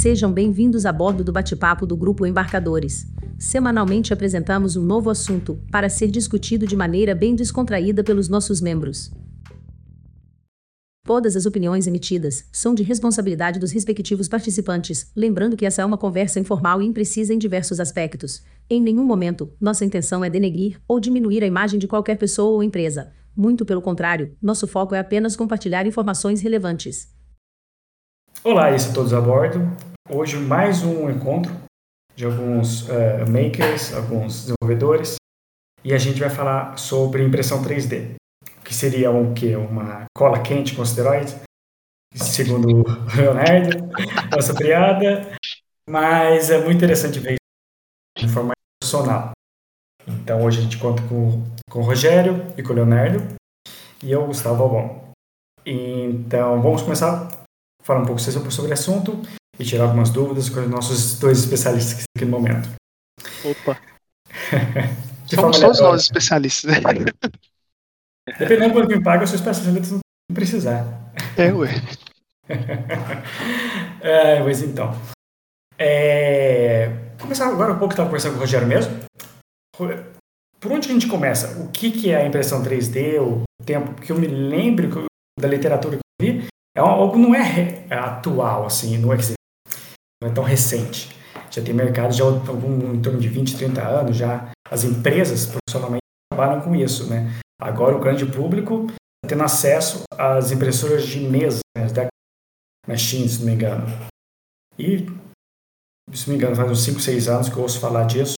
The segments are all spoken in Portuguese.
Sejam bem-vindos a bordo do bate-papo do Grupo Embarcadores. Semanalmente apresentamos um novo assunto, para ser discutido de maneira bem descontraída pelos nossos membros. Todas as opiniões emitidas são de responsabilidade dos respectivos participantes, lembrando que essa é uma conversa informal e imprecisa em diversos aspectos. Em nenhum momento, nossa intenção é denegrir ou diminuir a imagem de qualquer pessoa ou empresa. Muito pelo contrário, nosso foco é apenas compartilhar informações relevantes. Olá, isso todos a bordo. Hoje mais um encontro de alguns uh, makers, alguns desenvolvedores, e a gente vai falar sobre impressão 3D que seria um que uma cola quente com esteroide, segundo o Leonardo, nossa piada, mas é muito interessante ver isso de forma profissional. Então hoje a gente conta com, com o Rogério e com o Leonardo e eu, Gustavo Albon. Então vamos começar a falar um pouco sobre o assunto e tirar algumas dúvidas com os nossos dois especialistas aqui no momento. Opa! Somos todos nós especialistas, né? Dependendo do quanto me paga, eu sou especialista não precisar. É, ué. é, mas então. É... Começar agora um pouco, estava conversando com o Rogério mesmo. Por onde a gente começa? O que, que é a impressão 3D, o tempo? Porque eu me lembro da literatura que eu vi, é algo não é atual, assim, não é, não é tão recente. Já tem mercado já algum, em torno de 20, 30 anos, já as empresas profissionalmente trabalham com isso, né? Agora o grande público está tendo acesso às impressoras de mesa, né, da Machine, se não me engano. E, se não me engano, faz uns 5, 6 anos que eu ouço falar disso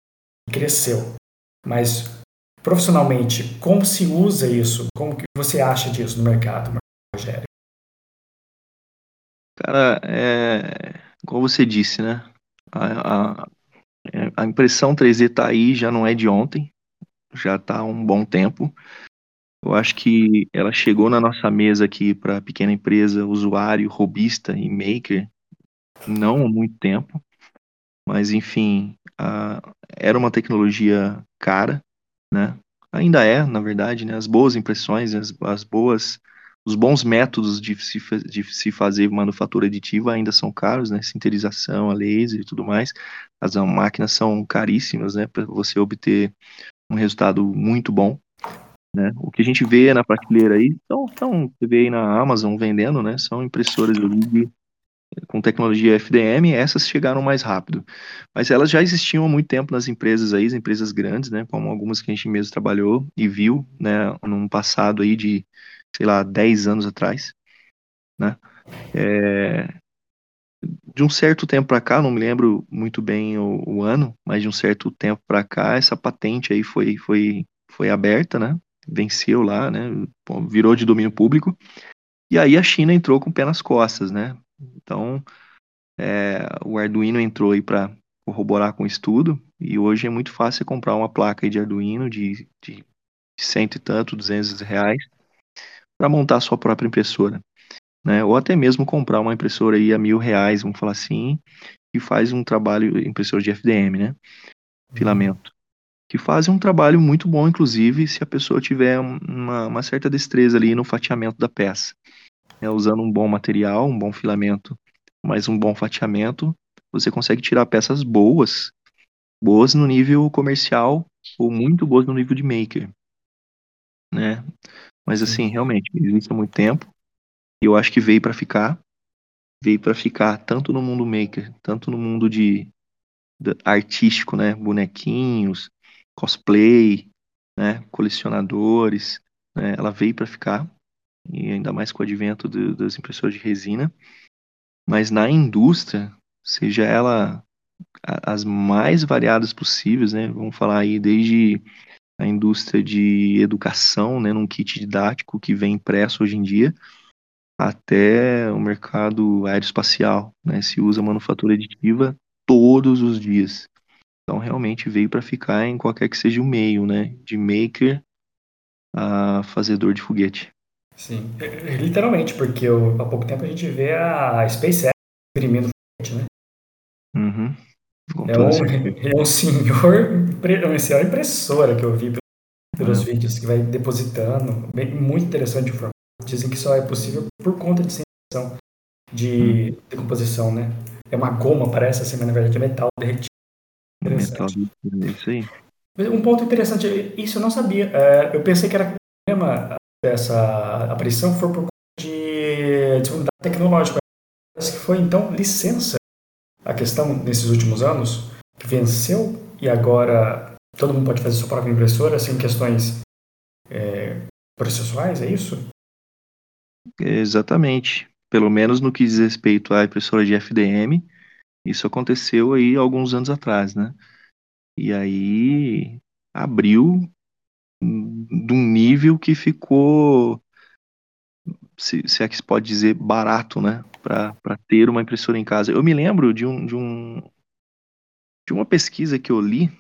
cresceu. Mas, profissionalmente, como se usa isso? Como que você acha disso no mercado, Rogério? Cara, é, como você disse, né? A, a, a impressão 3D está aí, já não é de ontem, já está há um bom tempo. Eu acho que ela chegou na nossa mesa aqui para pequena empresa, usuário, robista e maker, não há muito tempo, mas enfim, a, era uma tecnologia cara, né? Ainda é, na verdade, né? As boas impressões, as, as boas, os bons métodos de se, de se fazer manufatura aditiva ainda são caros, né? Sinterização, a laser e tudo mais. As máquinas são caríssimas, né? Para você obter um resultado muito bom. Né? O que a gente vê na prateleira aí, então, então você vê aí na Amazon vendendo, né? São impressoras de, com tecnologia FDM, essas chegaram mais rápido. Mas elas já existiam há muito tempo nas empresas aí, as empresas grandes, né? Como algumas que a gente mesmo trabalhou e viu, né? Num passado aí de, sei lá, 10 anos atrás, né? É, de um certo tempo para cá, não me lembro muito bem o, o ano, mas de um certo tempo para cá, essa patente aí foi, foi, foi aberta, né? venceu lá, né? Virou de domínio público. E aí a China entrou com o pé nas costas, né? Então, é, o Arduino entrou aí para corroborar com o estudo. E hoje é muito fácil comprar uma placa de Arduino de, de cento e tanto, duzentos reais, para montar sua própria impressora. Né? Ou até mesmo comprar uma impressora aí a mil reais, vamos falar assim, e faz um trabalho, impressora de FDM, né? Filamento que fazem um trabalho muito bom, inclusive, se a pessoa tiver uma, uma certa destreza ali no fatiamento da peça. É, usando um bom material, um bom filamento, mas um bom fatiamento, você consegue tirar peças boas, boas no nível comercial ou muito boas no nível de maker, né? Mas assim, realmente, existe há muito tempo e eu acho que veio para ficar, veio para ficar tanto no mundo maker, tanto no mundo de, de artístico, né? Bonequinhos, cosplay, né, colecionadores, né, ela veio para ficar, e ainda mais com o advento do, das impressoras de resina. Mas na indústria, seja ela as mais variadas possíveis, né, vamos falar aí desde a indústria de educação, né, num kit didático que vem impresso hoje em dia, até o mercado aeroespacial, né, se usa manufatura aditiva todos os dias. Então realmente veio para ficar em qualquer que seja o meio, né? De maker a fazedor de foguete. Sim, é, é, literalmente, porque há pouco tempo a gente vê a SpaceX imprimindo foguete, né? Uhum. É um, é um senhor, uma senhora impressora que eu vi pelos uhum. vídeos, que vai depositando, muito interessante de forma. Dizem que só é possível por conta de sensação de uhum. decomposição, né? é uma goma, parece assim, mas na verdade é metal derretido. Metal, é isso aí. Um ponto interessante, isso eu não sabia. É, eu pensei que era o problema dessa aparição foi por conta de disponibilidade tecnológica. Parece que foi, então, licença a questão nesses últimos anos, venceu e agora todo mundo pode fazer sua própria impressora sem questões é, processuais, é isso? Exatamente. Pelo menos no que diz respeito à impressora de FDM, isso aconteceu aí alguns anos atrás, né? E aí abriu de um nível que ficou, se, se é que se pode dizer, barato, né? Para ter uma impressora em casa. Eu me lembro de um, de um de uma pesquisa que eu li,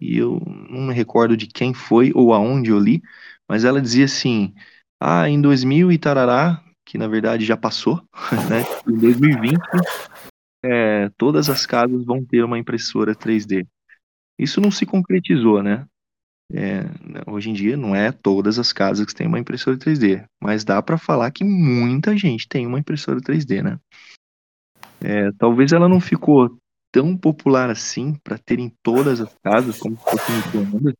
e eu não me recordo de quem foi ou aonde eu li, mas ela dizia assim: ah, em 2000 e tarará, que na verdade já passou, né? Em 2020, é, todas as casas vão ter uma impressora 3D. Isso não se concretizou, né? É, hoje em dia não é todas as casas que têm uma impressora 3D, mas dá para falar que muita gente tem uma impressora 3D, né? É, talvez ela não ficou tão popular assim para ter em todas as casas como fosse micro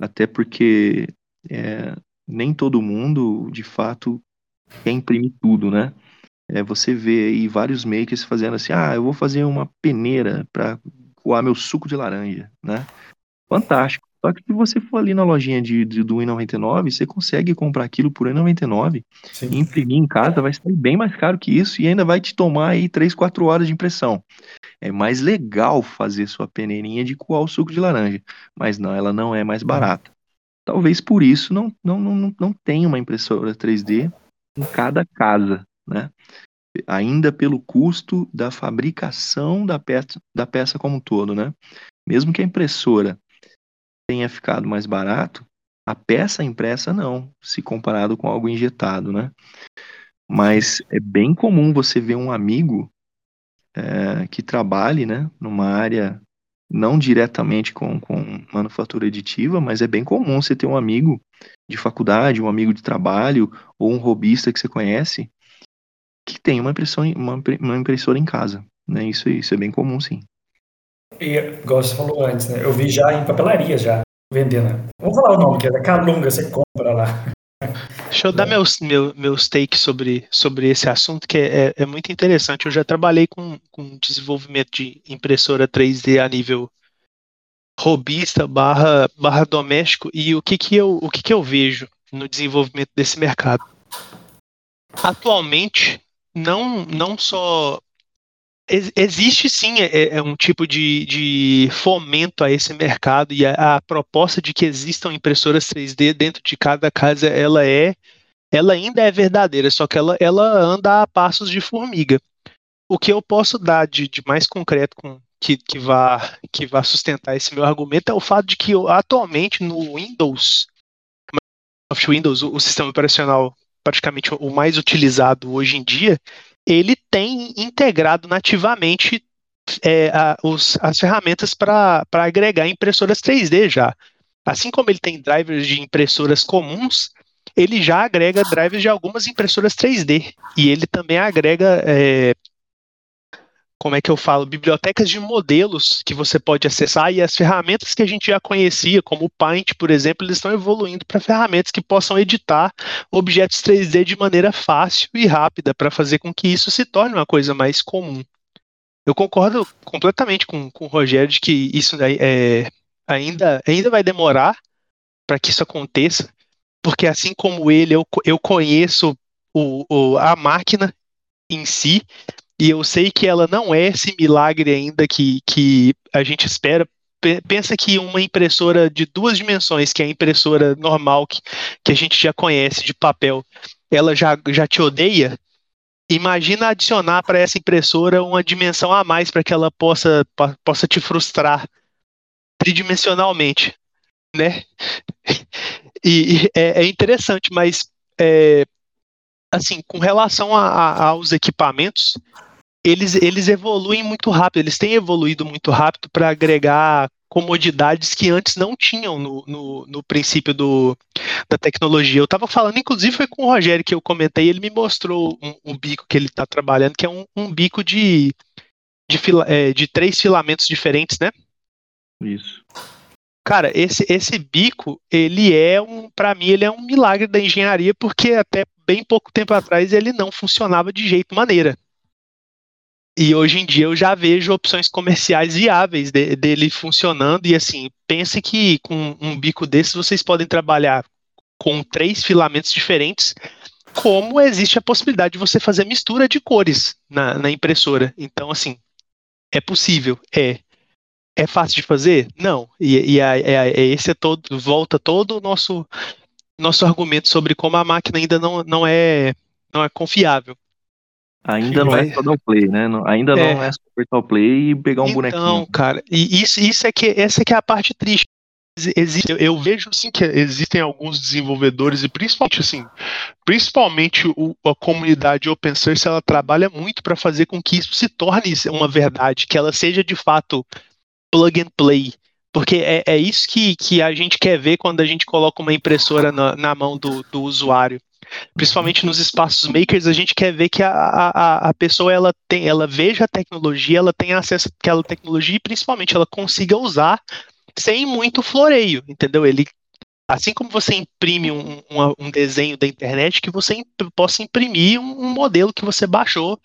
até porque é, nem todo mundo de fato quer imprimir tudo, né? É, você vê aí vários makers fazendo assim, ah, eu vou fazer uma peneira para coar meu suco de laranja, né? Fantástico. Só que se você for ali na lojinha de, de do I99, você consegue comprar aquilo por I99 e imprimir em casa, vai sair bem mais caro que isso e ainda vai te tomar aí 3, 4 horas de impressão. É mais legal fazer sua peneirinha de coar o suco de laranja, mas não, ela não é mais barata. Talvez por isso não, não, não, não tenha uma impressora 3D em cada casa, né? Ainda pelo custo da fabricação da peça, da peça como um todo, né? Mesmo que a impressora tenha ficado mais barato, a peça impressa não, se comparado com algo injetado, né? Mas é bem comum você ver um amigo é, que trabalhe, né, numa área não diretamente com, com manufatura aditiva, mas é bem comum você ter um amigo de faculdade, um amigo de trabalho ou um robista que você conhece que tem uma impressão, uma, uma impressora em casa, né? Isso, isso é bem comum, sim. E, igual você falou antes, né? Eu vi já em papelaria já vendendo. Vamos falar o nome, que é da Calunga, você compra lá. Deixa eu dar meus, meus, meus takes sobre, sobre esse assunto, que é, é, é muito interessante. Eu já trabalhei com, com desenvolvimento de impressora 3D a nível robista barra, barra doméstico, e o que, que, eu, o que, que eu vejo no desenvolvimento desse mercado? Atualmente, não, não só existe sim é, é, um tipo de, de fomento a esse mercado e a, a, proposta de que existam impressoras 3D dentro de cada casa ela é ela ainda é verdadeira só que ela, ela anda a passos de formiga. O que eu posso dar de, de mais concreto com, que, que, vá, que vá sustentar esse meu argumento é o fato de que atualmente no Windows Windows o, o sistema operacional praticamente o mais utilizado hoje em dia ele tem integrado nativamente é, a, os, as ferramentas para agregar impressoras 3D já. Assim como ele tem drivers de impressoras comuns, ele já agrega drivers de algumas impressoras 3D. E ele também agrega é, como é que eu falo, bibliotecas de modelos que você pode acessar e as ferramentas que a gente já conhecia, como o Paint, por exemplo, eles estão evoluindo para ferramentas que possam editar objetos 3D de maneira fácil e rápida para fazer com que isso se torne uma coisa mais comum. Eu concordo completamente com, com o Rogério de que isso é, ainda, ainda vai demorar para que isso aconteça, porque assim como ele, eu, eu conheço o, o, a máquina em si, e eu sei que ela não é esse milagre ainda que, que a gente espera. Pensa que uma impressora de duas dimensões, que é a impressora normal que, que a gente já conhece de papel, ela já, já te odeia. Imagina adicionar para essa impressora uma dimensão a mais para que ela possa, possa te frustrar tridimensionalmente, né? E, e é, é, interessante, mas é, assim, com relação a, a, aos equipamentos, eles, eles evoluem muito rápido, eles têm evoluído muito rápido para agregar comodidades que antes não tinham no, no, no princípio do, da tecnologia. Eu estava falando, inclusive foi com o Rogério que eu comentei, ele me mostrou um, um bico que ele está trabalhando, que é um, um bico de, de, fila, é, de três filamentos diferentes, né? Isso. Cara, esse, esse bico, ele é um, para mim, ele é um milagre da engenharia, porque até bem pouco tempo atrás ele não funcionava de jeito maneira. E hoje em dia eu já vejo opções comerciais viáveis de, dele funcionando. E assim, pense que com um bico desse vocês podem trabalhar com três filamentos diferentes, como existe a possibilidade de você fazer mistura de cores na, na impressora. Então, assim, é possível, é. É fácil de fazer? Não. E, e é, é, esse é todo, volta todo o nosso, nosso argumento sobre como a máquina ainda não, não, é, não é confiável. Ainda não é só dar o play, né? Ainda é. não é só apertar o play e pegar um então, bonequinho. Não, cara, e isso, isso é que essa é que é a parte triste. Existe, eu vejo sim que existem alguns desenvolvedores e principalmente assim, principalmente o, a comunidade open source, ela trabalha muito para fazer com que isso se torne uma verdade, que ela seja de fato plug and play, porque é, é isso que, que a gente quer ver quando a gente coloca uma impressora na, na mão do, do usuário principalmente nos espaços makers, a gente quer ver que a, a, a pessoa ela tem, ela veja a tecnologia, ela tenha acesso àquela tecnologia e principalmente ela consiga usar sem muito floreio, entendeu? Ele assim como você imprime um, um, um desenho da internet, que você imp possa imprimir um, um, modelo que você baixou,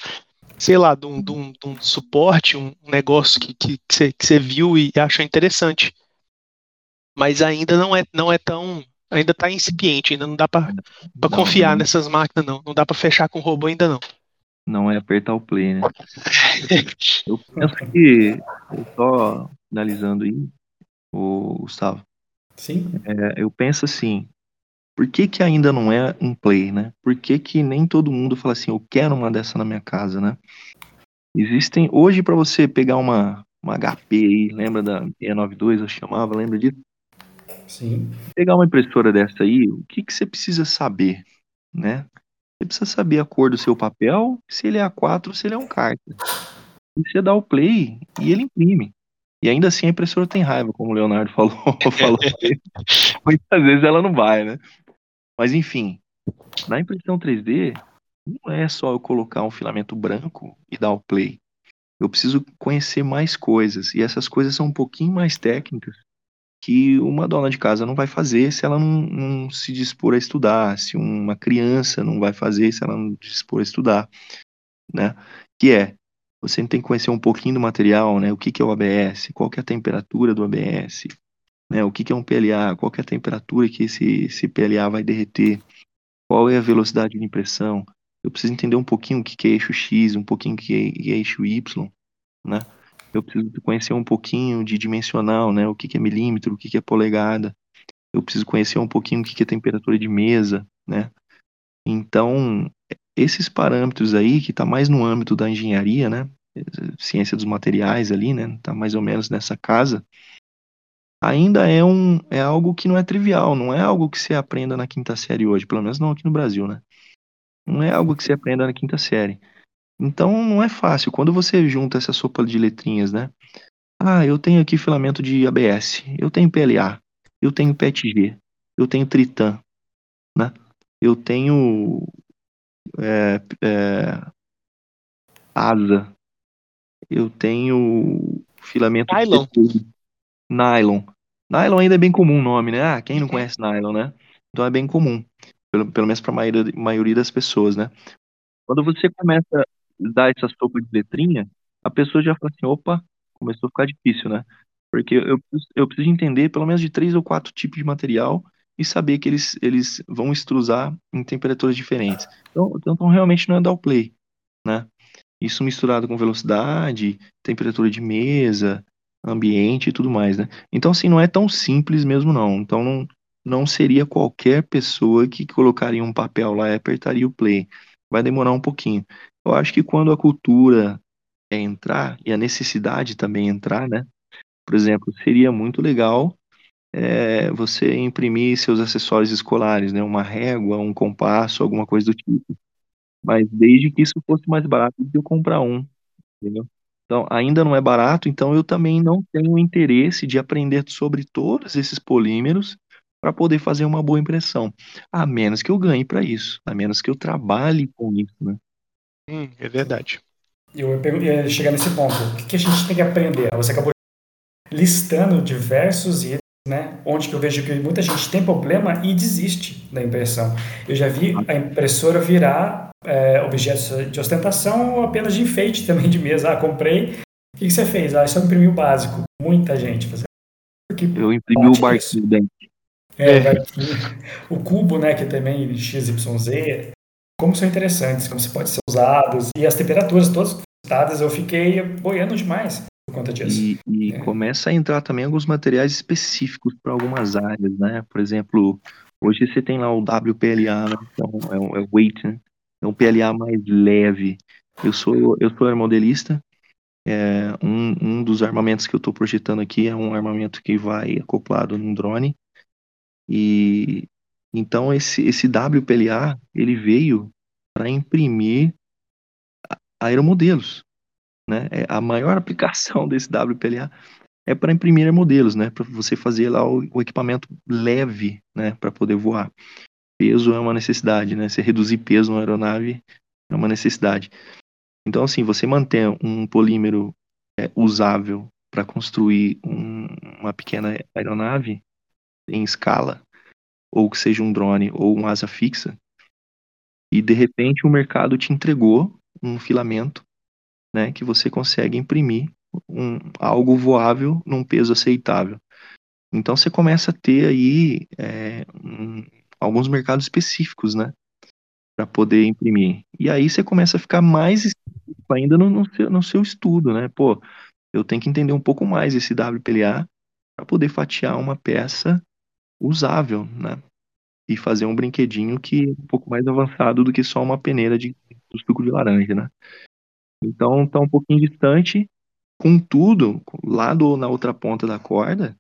sei lá, de um, de um, de suporte, um negócio que, que, que, você, que você viu e achou interessante. Mas ainda não é, não é tão ainda está incipiente, ainda não dá para confiar não. nessas máquinas, não. Não dá para fechar com o robô ainda não. Não é apertar o play, né? eu penso que, só finalizando aí, o Gustavo. Sim. É, eu penso assim, por que que ainda não é um play, né? Por que que nem todo mundo fala assim, eu quero uma dessa na minha casa, né? Existem, hoje para você pegar uma, uma HP aí, lembra da E92, eu chamava, lembra disso? Sim. Pegar uma impressora dessa aí, o que, que você precisa saber, né? Você precisa saber a cor do seu papel, se ele é A4 ou se ele é um carta. E você dá o play e ele imprime. E ainda assim a impressora tem raiva, como o Leonardo falou. falou Muitas vezes ela não vai, né? Mas enfim, na impressão 3D, não é só eu colocar um filamento branco e dar o play. Eu preciso conhecer mais coisas. E essas coisas são um pouquinho mais técnicas que uma dona de casa não vai fazer se ela não, não, se dispor a estudar, se uma criança não vai fazer se ela não se dispor a estudar, né? Que é, você tem que conhecer um pouquinho do material, né? O que, que é o ABS, qual que é a temperatura do ABS, né? O que, que é um PLA, qual que é a temperatura que esse, esse PLA vai derreter, qual é a velocidade de impressão. Eu preciso entender um pouquinho o que, que é eixo X, um pouquinho o que é, é eixo Y, né? Eu preciso conhecer um pouquinho de dimensional, né? O que, que é milímetro, o que, que é polegada. Eu preciso conhecer um pouquinho o que, que é temperatura de mesa, né? Então, esses parâmetros aí, que está mais no âmbito da engenharia, né? Ciência dos materiais ali, né? Está mais ou menos nessa casa. Ainda é, um, é algo que não é trivial, não é algo que você aprenda na quinta série hoje, pelo menos não aqui no Brasil, né? Não é algo que você aprenda na quinta série. Então não é fácil. Quando você junta essa sopa de letrinhas, né? Ah, eu tenho aqui filamento de ABS, eu tenho PLA, eu tenho PETG, eu tenho Tritan, né? Eu tenho é, é, asa, eu tenho filamento nylon. De nylon. Nylon ainda é bem comum o nome, né? Ah, quem não uhum. conhece nylon, né? Então é bem comum, pelo, pelo menos para a maioria, maioria das pessoas, né? Quando você começa dar essa sopa de letrinha, a pessoa já fala assim, opa, começou a ficar difícil, né? Porque eu, eu preciso entender pelo menos de três ou quatro tipos de material e saber que eles, eles vão extrusar em temperaturas diferentes. Então, então realmente não é dar o play, né? Isso misturado com velocidade, temperatura de mesa, ambiente e tudo mais, né? Então, assim, não é tão simples mesmo, não. Então, não, não seria qualquer pessoa que colocaria um papel lá e apertaria o play. Vai demorar um pouquinho. Eu acho que quando a cultura entrar e a necessidade também entrar, né? Por exemplo, seria muito legal é, você imprimir seus acessórios escolares, né? Uma régua, um compasso, alguma coisa do tipo. Mas desde que isso fosse mais barato do que eu comprar um, entendeu? Então, ainda não é barato, então eu também não tenho interesse de aprender sobre todos esses polímeros para poder fazer uma boa impressão. A menos que eu ganhe para isso, a menos que eu trabalhe com isso, né? Hum, é verdade. eu ia chegar nesse ponto. O que a gente tem que aprender? Você acabou listando diversos itens, né? Onde que eu vejo que muita gente tem problema e desiste da impressão. Eu já vi a impressora virar é, objetos de ostentação ou apenas de enfeite também de mesa. Ah, comprei. O que, você fez? Ah, só imprimi o básico. Muita gente fazendo. Eu imprimi o barquinho dentro. É, é. o cubo, né, que também XYZ, como são interessantes, como se pode ser usados, e as temperaturas todas dadas, eu fiquei boiando demais por conta disso. E, e é. começa a entrar também alguns materiais específicos para algumas áreas, né? Por exemplo, hoje você tem lá o WPLA, né? então é, o, é o weight, né? É um PLA mais leve. Eu sou eu sou aeromodelista. É, um, um dos armamentos que eu estou projetando aqui é um armamento que vai acoplado num drone. E então esse esse WPLA ele veio para imprimir aeromodelos. Né? É, a maior aplicação desse WPLA é para imprimir modelos, né? Para você fazer lá o, o equipamento leve, né? Para poder voar. Peso é uma necessidade, né? Você reduzir peso na aeronave é uma necessidade. Então, assim, você manter um polímero é, usável para construir um, uma pequena aeronave em escala, ou que seja um drone ou um asa fixa, e de repente o mercado te entregou um filamento, né, que você consegue imprimir um, algo voável num peso aceitável. Então você começa a ter aí é, um, alguns mercados específicos, né, para poder imprimir. E aí você começa a ficar mais ainda no, no, seu, no seu estudo, né? Pô, eu tenho que entender um pouco mais esse WPLA para poder fatiar uma peça usável, né? E fazer um brinquedinho que é um pouco mais avançado do que só uma peneira de do suco de laranja, né? Então está um pouquinho distante, contudo, lá do, na outra ponta da corda,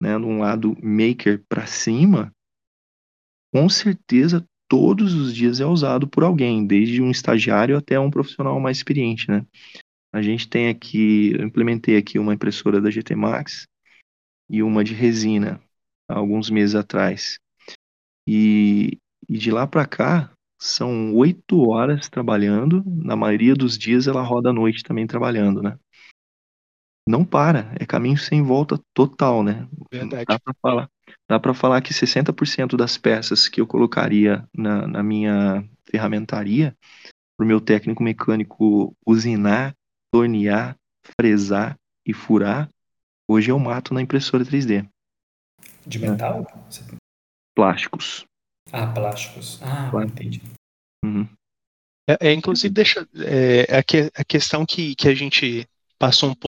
né, num lado maker para cima, com certeza todos os dias é usado por alguém, desde um estagiário até um profissional mais experiente, né? A gente tem aqui, eu implementei aqui uma impressora da GT Max e uma de resina alguns meses atrás. E, e de lá para cá, são oito horas trabalhando, na maioria dos dias ela roda à noite também trabalhando, né? Não para, é caminho sem volta total, né? Verdade. Dá para falar, dá para falar que 60% das peças que eu colocaria na, na minha ferramentaria, para o meu técnico mecânico usinar, tornear, fresar e furar, hoje eu mato na impressora 3D. De metal? Plásticos. Ah, plásticos. Ah, claro. entendi. Uhum. É, é, inclusive, deixa. É, a, que, a questão que, que a gente passou um pouco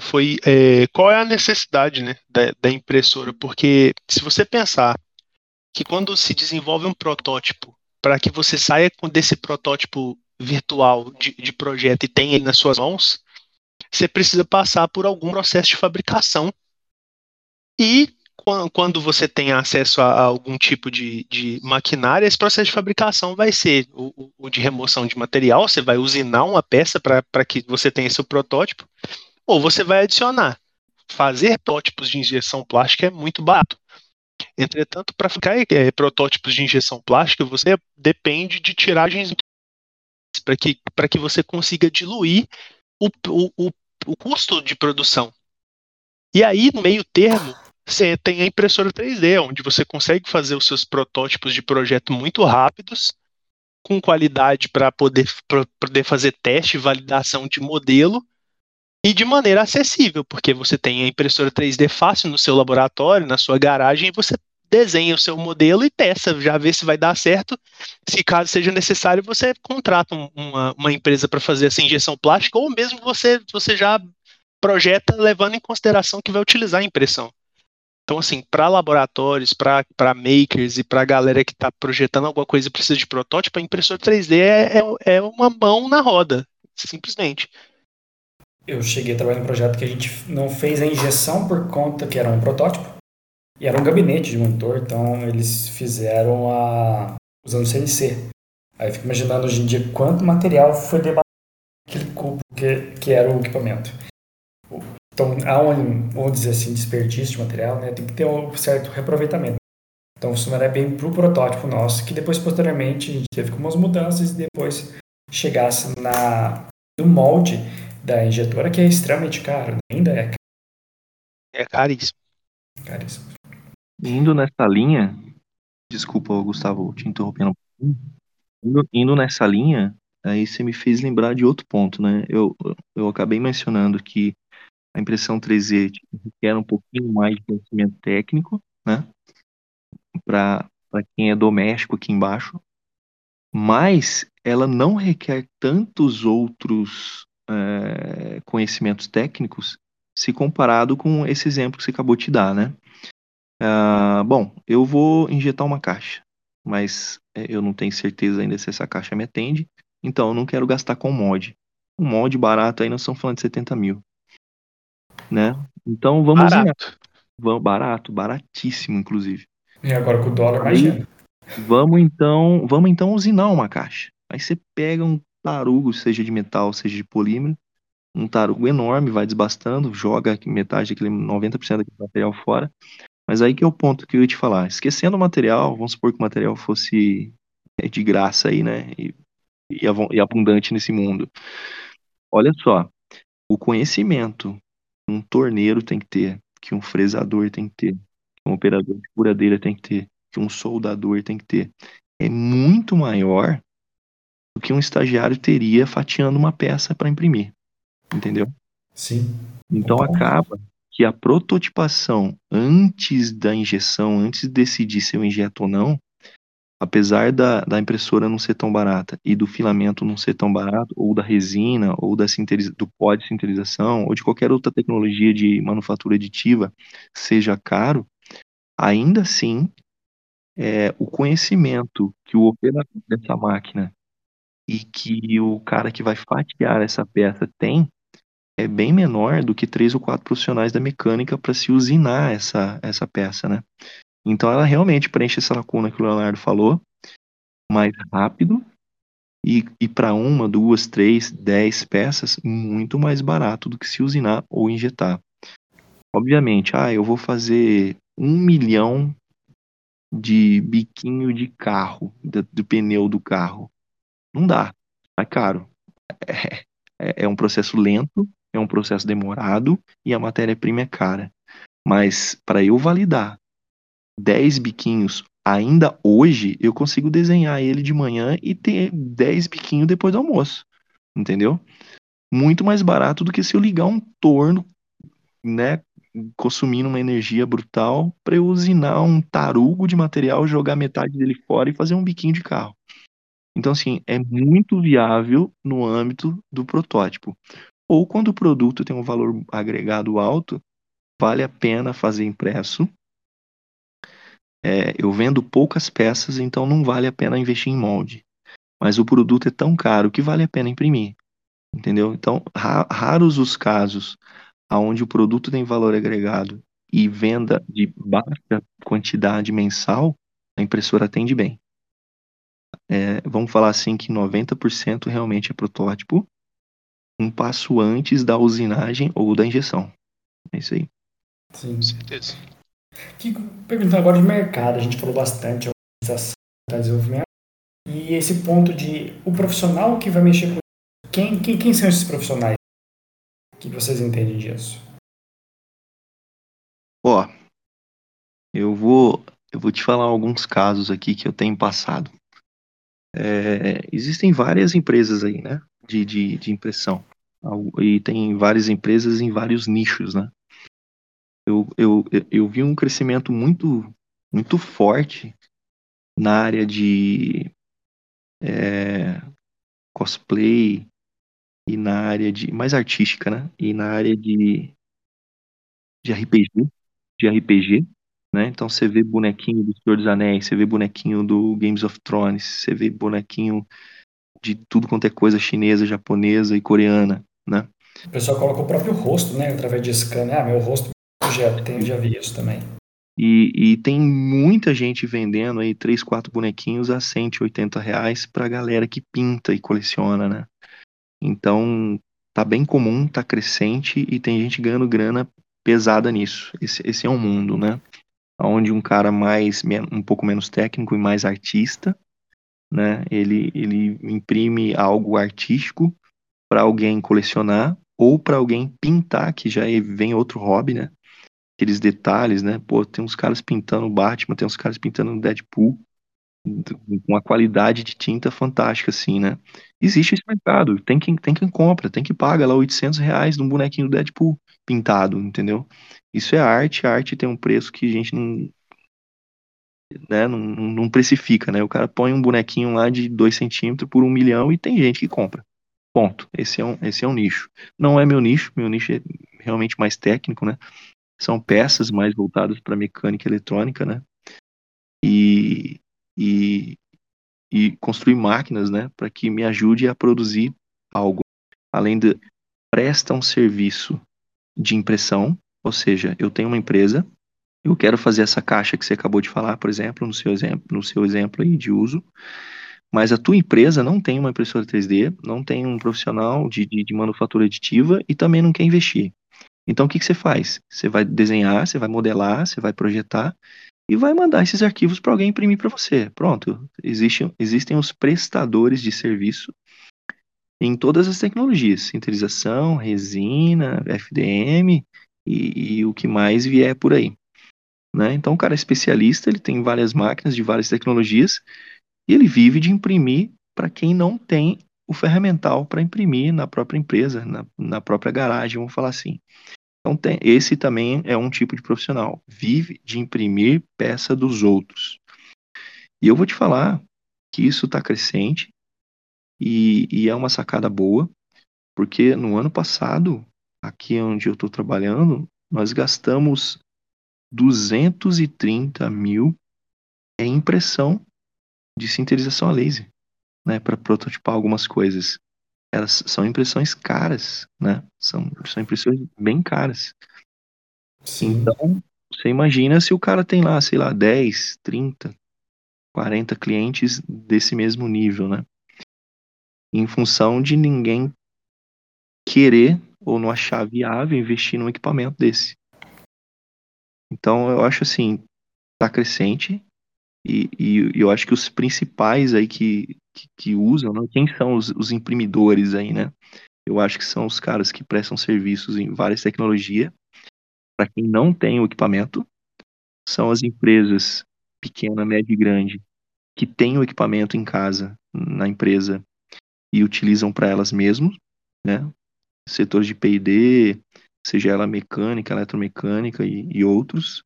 foi é, qual é a necessidade né, da, da, impressora, porque se você pensar que quando se desenvolve um protótipo, para que você saia com desse protótipo virtual de, de projeto e tenha ele nas suas mãos, você precisa passar por algum processo de fabricação. E quando você tem acesso a, algum tipo de, de maquinária, esse processo de fabricação vai ser o, o de remoção de material, você vai usinar uma peça para que você tenha seu protótipo, ou você vai adicionar. Fazer protótipos de injeção plástica é muito barato. Entretanto, para ficar é, protótipos de injeção plástica, você depende de tiragens para que, que você consiga diluir o, o, o, o custo de produção. E aí, no meio termo, você tem a impressora 3D, onde você consegue fazer os seus protótipos de projeto muito rápidos, com qualidade para poder, poder fazer teste e validação de modelo, e de maneira acessível, porque você tem a impressora 3D fácil no seu laboratório, na sua garagem, e você desenha o seu modelo e testa, já vê se vai dar certo. Se caso seja necessário, você contrata uma, uma empresa para fazer essa injeção plástica, ou mesmo você, você já projeta levando em consideração que vai utilizar a impressão. Então, assim, para laboratórios, para makers e para galera que está projetando alguma coisa e precisa de protótipo, a impressora 3D é, é, é, uma mão na roda, simplesmente. Eu cheguei a trabalhar em um projeto que a gente não fez a injeção por conta que era um protótipo e era um gabinete de monitor, então eles fizeram a usando CNC. Aí eu fico imaginando hoje em dia quanto material foi debatido naquele cubo que, que era o equipamento. Então, há um, vamos dizer assim, desperdício de material, né? Tem que ter um certo reaproveitamento. Então, funcionaria bem para o protótipo nosso, que depois, posteriormente, a gente teve algumas mudanças e depois chegasse na, no molde da injetora, que é extremamente caro, né? ainda é caro. É caríssimo. caríssimo. Indo nessa linha, desculpa, Gustavo, te interrompendo. Indo, indo nessa linha, aí você me fez lembrar de outro ponto, né? Eu, eu acabei mencionando que a impressão 3D requer um pouquinho mais de conhecimento técnico, né? Para quem é doméstico aqui embaixo, mas ela não requer tantos outros é, conhecimentos técnicos se comparado com esse exemplo que você acabou de dar, né? Ah, bom, eu vou injetar uma caixa, mas é, eu não tenho certeza ainda se essa caixa me atende, então eu não quero gastar com mod. Um mod barato aí nós estamos falando de 70 mil, né? Então vamos Barato. Vamos, barato, baratíssimo, inclusive. E agora com o dólar, Aí- imagina. Vamos então, vamos então usinar uma caixa. Aí você pega um tarugo, seja de metal, seja de polímero, um tarugo enorme, vai desbastando, joga metade daquele 90% daquele material fora. Mas aí que é o ponto que eu ia te falar. Esquecendo o material, vamos supor que o material fosse é, de graça aí, né? E, e abundante nesse mundo. Olha só, o conhecimento um torneiro tem que ter, que um fresador tem que ter, que um operador de furadeira tem que ter, que um soldador tem que ter, é muito maior do que um estagiário teria fatiando uma peça para imprimir. Entendeu? Sim. Então Concordo. acaba que a prototipação antes da injeção, antes de decidir se eu injeto ou não, apesar da, da impressora não ser tão barata e do filamento não ser tão barato, ou da resina, ou da do pó de sintetização, ou de qualquer outra tecnologia de manufatura aditiva seja caro, ainda assim é, o conhecimento que o operador dessa máquina e que o cara que vai fatiar essa peça tem é bem menor do que três ou quatro profissionais da mecânica para se usinar essa, essa peça, né? Então ela realmente preenche essa lacuna que o Leonardo falou, mais rápido e, e para uma, duas, três, dez peças, muito mais barato do que se usinar ou injetar. Obviamente, ah, eu vou fazer um milhão de biquinho de carro, do, do pneu do carro. Não dá, é caro. É, é- é um processo lento, é um processo demorado e a matéria-prima é cara. Mas para eu validar 10 biquinhos ainda hoje, eu consigo desenhar ele de manhã e ter 10 biquinhos depois do almoço. Entendeu? Muito mais barato do que se eu ligar um torno, né? Consumindo uma energia brutal para eu usinar um tarugo de material, jogar metade dele fora e fazer um biquinho de carro. Então, assim, é muito viável no âmbito do protótipo. Ou quando o produto tem um valor agregado alto, vale a pena fazer impresso. É, eu vendo poucas peças, então não vale a pena investir em molde. Mas o produto é tão caro que vale a pena imprimir. Entendeu? Então, ra- raros os casos onde o produto tem valor agregado e venda de baixa quantidade mensal, a impressora atende bem. É, vamos falar assim que 90% realmente é protótipo, um passo antes da usinagem ou da injeção. É isso aí. Sim. Com certeza. Perguntando agora de mercado, a gente falou bastante, organização, tá, desenvolvimento, e esse ponto de o profissional que vai mexer com quem, quem, quem são esses profissionais? O que vocês entendem disso? Ó, eu vou, eu vou te falar alguns casos aqui que eu tenho passado. É, existem várias empresas aí, né, de, de, de impressão. E tem várias empresas em vários nichos, né? Eu, eu, eu- vi um crescimento muito, muito forte na área de é, cosplay e na área de mais artística, né? E na área de, de RPG, de RPG, né? Então você vê bonequinho do Senhor dos Anéis, você vê bonequinho do Games of Thrones, você vê bonequinho de tudo quanto é coisa chinesa, japonesa e coreana, né? O pessoal coloca o próprio rosto, né, através de scanner. Ah, meu rosto, já, tenho, já vi isso também. E, e tem muita gente vendendo aí três, quatro bonequinhos a 180 reais pra galera que pinta e coleciona, né? Então tá bem comum, tá crescente e tem gente ganhando grana pesada nisso. Esse, esse é um mundo, né? Onde um cara mais um pouco menos técnico e mais artista né? Ele, ele imprime algo artístico para alguém colecionar ou para alguém pintar, que já é, vem outro hobby, né? Aqueles detalhes, né? Pô, tem uns caras pintando Batman, tem uns caras pintando Deadpool com uma qualidade de tinta fantástica, assim, né? Existe esse mercado, tem quem, tem quem compra, tem que paga lá 800 reais num bonequinho do Deadpool pintado, entendeu? Isso é arte, a arte tem um preço que a gente não, né, não, não precifica, né? O cara põe um bonequinho lá de 2 centímetros por um milhão e tem gente que compra. Ponto. Esse é um, esse é um nicho. Não é meu nicho, meu nicho é realmente mais técnico, né? São peças mais voltadas para mecânica eletrônica, né? E, e, e construir máquinas, né, para que me ajude a produzir algo. Além de presta um serviço de impressão, ou seja, eu tenho uma empresa, eu quero fazer essa caixa que você acabou de falar, por exemplo, no seu exemplo, no seu exemplo aí de uso, mas a tua empresa não tem uma impressora 3D, não tem um profissional de, de, de manufatura aditiva e também não quer investir. Então o que, que você faz? Você vai desenhar, você vai modelar, você vai projetar e vai mandar esses arquivos para alguém imprimir para você. Pronto. Existem, existem os prestadores de serviço em todas as tecnologias: sinterização, resina, FDM e, e o que mais vier por aí. Né? Então, o cara é especialista, ele tem várias máquinas de várias tecnologias e ele vive de imprimir para quem não tem o ferramental para imprimir na própria empresa, na, na própria garagem, vamos falar assim. Então, tem, esse também é um tipo de profissional. Vive de imprimir peça dos outros. E eu vou te falar que isso está crescente e, e, é uma sacada boa, porque no ano passado, aqui onde eu estou trabalhando, nós gastamos 230 mil em impressão de sinterização a laser, né, para prototipar algumas coisas elas são impressões caras, né? São, são impressões bem caras. Sim. Então, você imagina se o cara tem lá, sei lá, 10, 30, 40 clientes desse mesmo nível, né? Em função de ninguém querer ou não achar viável investir num equipamento desse. Então, eu acho assim, tá crescente, e, e, eu acho que os principais aí que, que, que usam, né? quem são os, os, imprimidores aí, né? Eu acho que são os caras que prestam serviços em várias tecnologias. Para quem não tem o equipamento, são as empresas pequena, média e grande que têm o equipamento em casa, na empresa, e utilizam para elas mesmas, né? Setores de P&D, seja ela mecânica, eletromecânica e, e outros,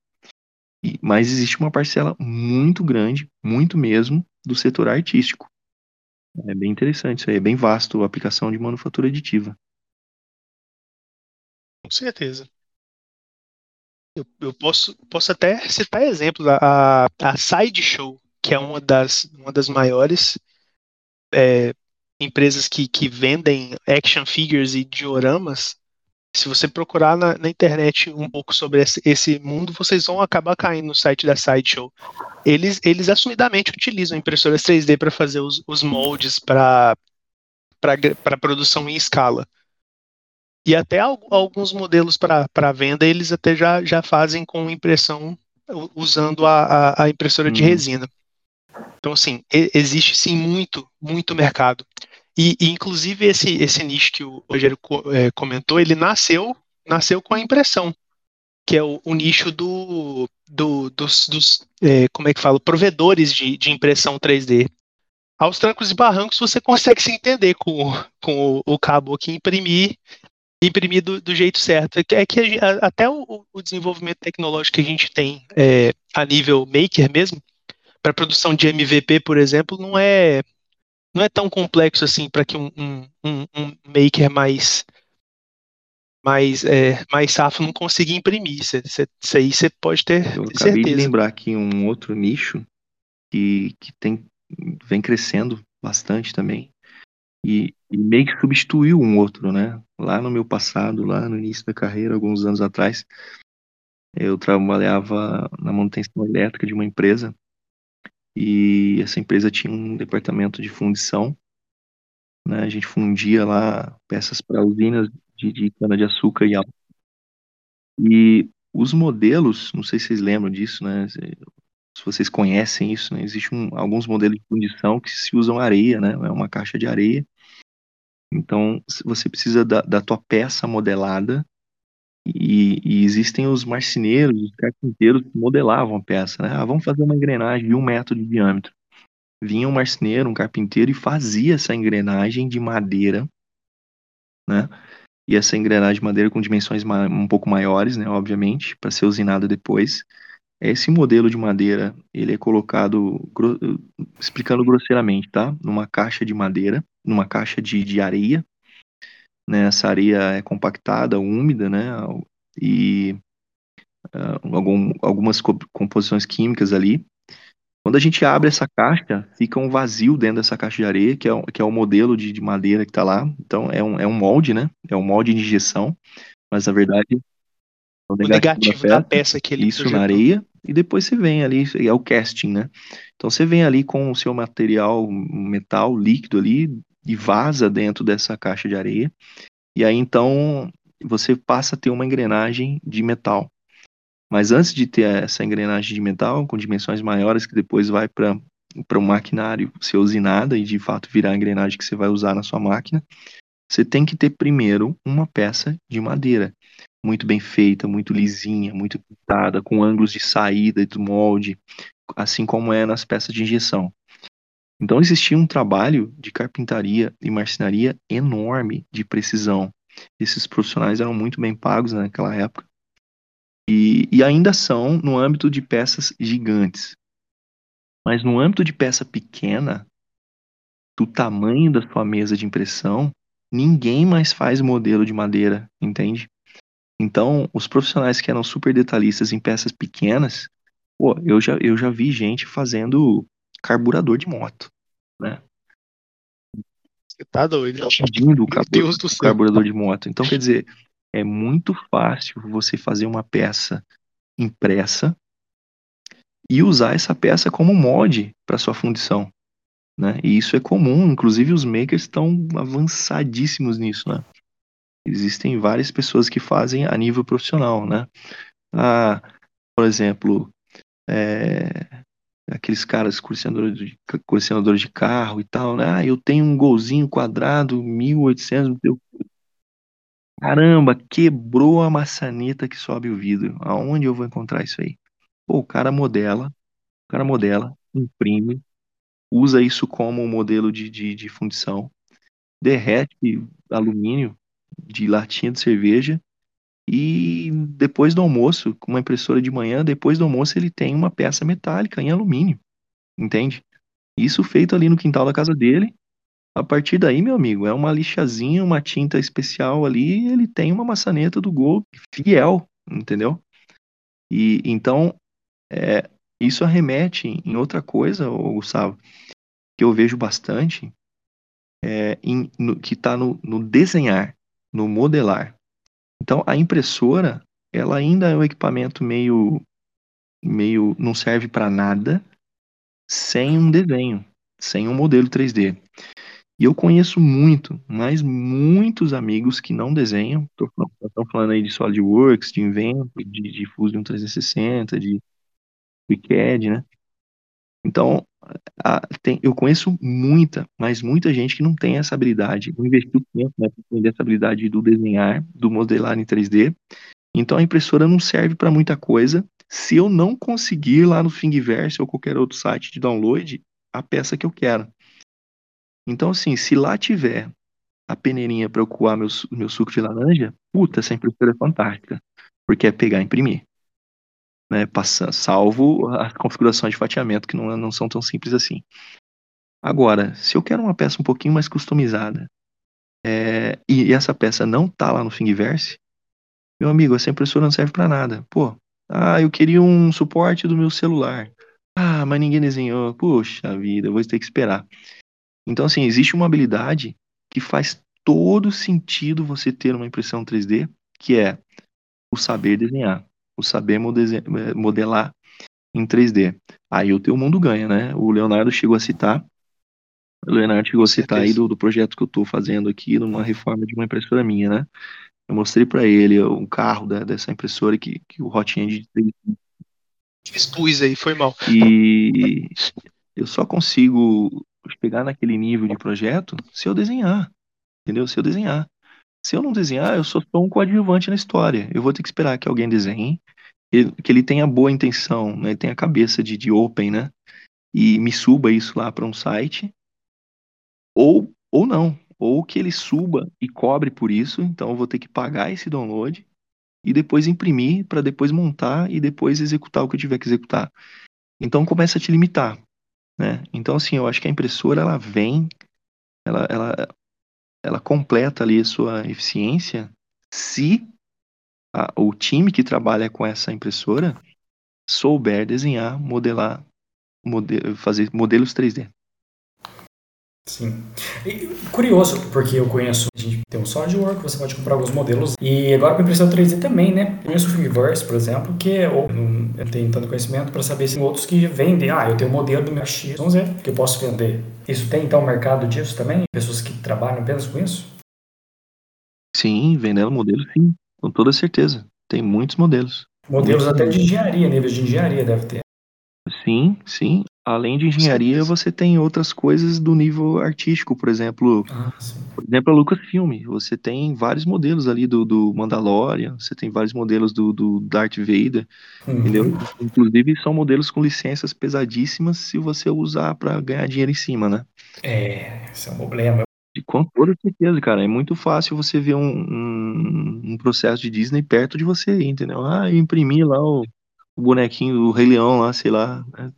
mas existe uma parcela muito grande, muito mesmo, do setor artístico. É bem interessante isso aí, é bem vasto a aplicação de manufatura aditiva. Com certeza. Eu, eu posso, posso até citar exemplos. A, a Sideshow, que é uma das, uma das maiores é, empresas que, que vendem action figures e dioramas, se você procurar na, na, internet um pouco sobre esse, esse, mundo, vocês vão acabar caindo no site da Sideshow. Eles, eles assumidamente utilizam impressoras 3D para fazer os, os moldes para produção em escala. E até alguns modelos para venda eles até já, já fazem com impressão usando a, a, a impressora de uhum. resina. Então, assim, existe sim muito, muito mercado. E, e, inclusive esse, esse nicho que o Rogério é, comentou, ele nasceu, nasceu com a impressão, que é o, o nicho do, do dos, dos é, como é que fala, provedores de, de impressão 3D. Aos trancos e barrancos você consegue se entender com, com o, o cabo aqui, imprimir imprimir do, do, jeito certo. É que a, até o, o, desenvolvimento tecnológico que a gente tem é, a nível maker mesmo, para produção de MVP, por exemplo, não é não é tão complexo assim para que um, um, um, maker mais mais, é, mais safo não consiga imprimir. Isso, isso aí você pode ter, Eu ter acabei certeza. de lembrar aqui um outro nicho que, que tem, vem crescendo bastante também. E, e, meio que substituiu um outro, né? Lá no meu passado, lá no início da carreira, alguns anos atrás, eu trabalhava na manutenção elétrica de uma empresa e essa empresa tinha um departamento de fundição. Né? A gente fundia lá peças para usinas de, de cana-de-açúcar e álcool. E os modelos, não sei se vocês lembram disso, né? se vocês conhecem isso, né? Existem um, alguns modelos de fundição que se usam areia, né? É uma caixa de areia. Então, você precisa da, da tua peça modelada e, e, existem os marceneiros, os carpinteiros que modelavam a peça, né? Ah, vamos fazer uma engrenagem de um metro de diâmetro. Vinha um marceneiro, um carpinteiro e fazia essa engrenagem de madeira, né? E essa engrenagem de madeira com dimensões um pouco maiores, né? Obviamente, para ser usinada depois. Esse modelo de madeira, ele é colocado, explicando grosseiramente, tá? Numa caixa de madeira, numa caixa de, de areia, né? Essa areia é compactada, úmida, né? E uh, algum, algumas composições químicas ali. Quando a gente abre essa caixa, fica um vazio dentro dessa caixa de areia, que é, que é o modelo de, de madeira que está lá. Então, é um, é um molde, né? É um molde de injeção, mas na verdade o negativo, o negativo da, peça, da peça que ele Isso projetou. na areia, e depois você vem ali, é o casting, né? Então você vem ali com o seu material, metal líquido ali, e vaza dentro dessa caixa de areia. E aí então você passa a ter uma engrenagem de metal. Mas antes de ter essa engrenagem de metal, com dimensões maiores, que depois vai para um maquinário ser usinada e de fato virar a engrenagem que você vai usar na sua máquina, você tem que ter primeiro uma peça de madeira muito bem feita, muito lisinha, muito pintada, com ângulos de saída do molde, assim como é nas peças de injeção. Então existia um trabalho de carpintaria e marcenaria enorme de precisão. Esses profissionais eram muito bem pagos naquela época. E, e ainda são no âmbito de peças gigantes. Mas no âmbito de peça pequena, do tamanho da sua mesa de impressão, ninguém mais faz modelo de madeira, entende? Então, os profissionais que eram super detalhistas em peças pequenas, pô, eu já, eu já vi gente fazendo carburador de moto, né? Você tá doido. Pedindo o Deus do céu. carburador de moto. Então, quer dizer, é muito fácil você fazer uma peça impressa e usar essa peça como molde para sua fundição. Né? E isso é comum, inclusive os makers estão avançadíssimos nisso, né? Existem várias pessoas que fazem a nível profissional, né? Ah, por exemplo, é, aqueles caras colecionadores de, de carro e tal, né? Ah, eu tenho um golzinho quadrado, 1800, Caramba, quebrou a maçaneta que sobe o vidro. Aonde eu vou encontrar isso aí? Pô, o cara modela, o cara modela, imprime, usa isso como modelo de, de, de fundição, derrete alumínio, de latinha de cerveja. E depois do almoço, com uma impressora de manhã, depois do almoço ele tem uma peça metálica em alumínio. Entende? Isso feito ali no quintal da casa dele. A partir daí, meu amigo, é uma lixazinha, uma tinta especial ali, ele tem uma maçaneta do Gol fiel, entendeu? E então, é, isso arremete em outra coisa, Gustavo, que eu vejo bastante, é, em, no, que está no, no desenhar no modelar. Então, a impressora, ela ainda é um equipamento meio, meio não serve para nada sem um desenho, sem um modelo 3D. E eu conheço muito, mas muitos amigos que não desenham. Estão falando aí de SolidWorks, de Inventor, de, de Fusion 360, de WCAD, né? Então, a, tem, eu conheço muita, mas muita gente que não tem essa habilidade, não investiu tempo né, para essa habilidade do desenhar, do modelar em 3D. Então a impressora não serve para muita coisa se eu não conseguir lá no Thingiverse ou qualquer outro site de download a peça que eu quero. Então, assim, se lá tiver a peneirinha para eu coar meu, meu suco de laranja, puta, essa impressora é fantástica. Porque é pegar e imprimir né, passa, salvo a configuração de fatiamento, que não, não são tão simples assim. Agora, se eu quero uma peça um pouquinho mais customizada, é, e, e, essa peça não tá lá no Thingiverse, meu amigo, essa impressora não serve para nada. Pô, ah, eu queria um suporte do meu celular. Ah, mas ninguém desenhou. Puxa vida, eu vou ter que esperar. Então, assim, existe uma habilidade que faz todo sentido você ter uma impressão 3D, que é o saber desenhar o saber modelar em 3D. Aí o teu mundo ganha, né? O Leonardo chegou a citar, o Leonardo chegou a citar aí do, do projeto que eu estou fazendo aqui, numa reforma de uma impressora minha, né? Eu mostrei para ele o carro da, dessa impressora que, que o Hot End Expus aí, foi mal. E eu só consigo chegar naquele nível de projeto se eu desenhar. Entendeu? Se eu desenhar. Se eu não desenhar, eu sou só um coadjuvante na história. Eu vou ter que esperar que alguém desenhe, que ele tenha boa intenção, né? Tenha a cabeça de, de open, né? E me suba isso lá para um site. Ou, ou não. Ou que ele suba e cobre por isso. Então eu vou ter que pagar esse download e depois imprimir para depois montar e depois executar o que eu tiver que executar. Então começa a te limitar, né? Então assim, eu acho que a impressora ela vem, ela, ela, ela completa ali a sua eficiência se a, o time que trabalha com essa impressora souber desenhar, modelar, model, fazer modelos 3D. Sim. E, curioso, porque eu conheço, a gente tem um SolidWorks, você pode comprar alguns modelos. E agora com impressão 3D também, né? Eu conheço o Thingiverse, por exemplo, que eu não tenho tanto conhecimento para saber se outros que vendem. Ah, eu tenho um modelo do meu X, vamos ver, que eu posso vender. Isso tem então mercado disso também? Pessoas que trabalham apenas com isso? Sim, vendendo modelos, sim, com toda certeza. Tem muitos modelos. Modelos até de engenharia, níveis de engenharia deve ter. Sim, sim. Além de engenharia, você tem outras coisas do nível artístico, por exemplo, Ah, por exemplo, a Lucasfilm. Você tem vários modelos ali do, do Mandalorian, você tem vários modelos do, do Darth Vader, Uhum. entendeu? Inclusive são modelos com licenças pesadíssimas se você usar para ganhar dinheiro em cima, né? É, esse é um problema. E com toda certeza, cara, é muito fácil você ver um, um, um processo de Disney perto de você, entendeu? Ah, eu imprimi lá o, o bonequinho do Rei Leão lá, sei lá, né?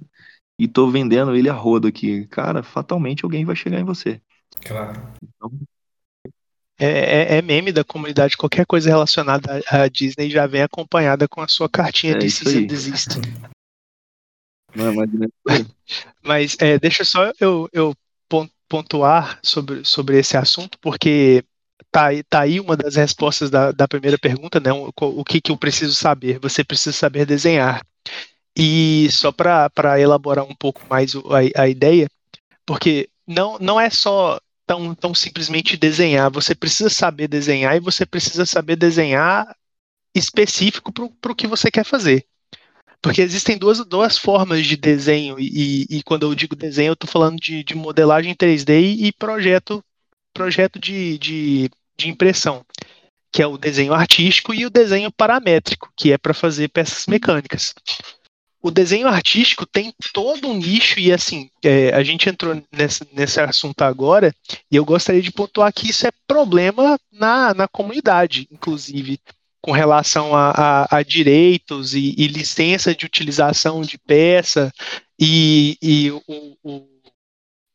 E tô vendendo ele a rodo aqui. Cara, fatalmente alguém vai chegar em você. Claro. Então, É, é- é meme da comunidade, qualquer coisa relacionada à à Disney já vem acompanhada com a sua cartinha É de isso Cease aí. and Desist. não é por aí. Mas é, deixa só eu, eu pon- pontuar sobre, sobre esse assunto, porque tá, aí- tá aí uma das respostas da, da primeira pergunta, né? O, o que, que eu preciso saber? Você precisa saber desenhar. E só para elaborar um pouco mais a, a ideia, porque não, não é só tão, tão simplesmente desenhar, você precisa saber desenhar e você precisa saber desenhar específico para o que você quer fazer. Porque existem duas, duas formas de desenho, e, e quando eu digo desenho, eu estou falando de, de modelagem 3D e, e projeto, projeto de, de, de impressão, que é o desenho artístico e o desenho paramétrico, que é para fazer peças mecânicas. O desenho artístico tem todo um nicho, e assim, é, a gente entrou nesse, nesse assunto agora, e eu gostaria de pontuar que isso é problema na, na comunidade, inclusive com relação a, a, a direitos e, e, licença de utilização de peça e, e o, o,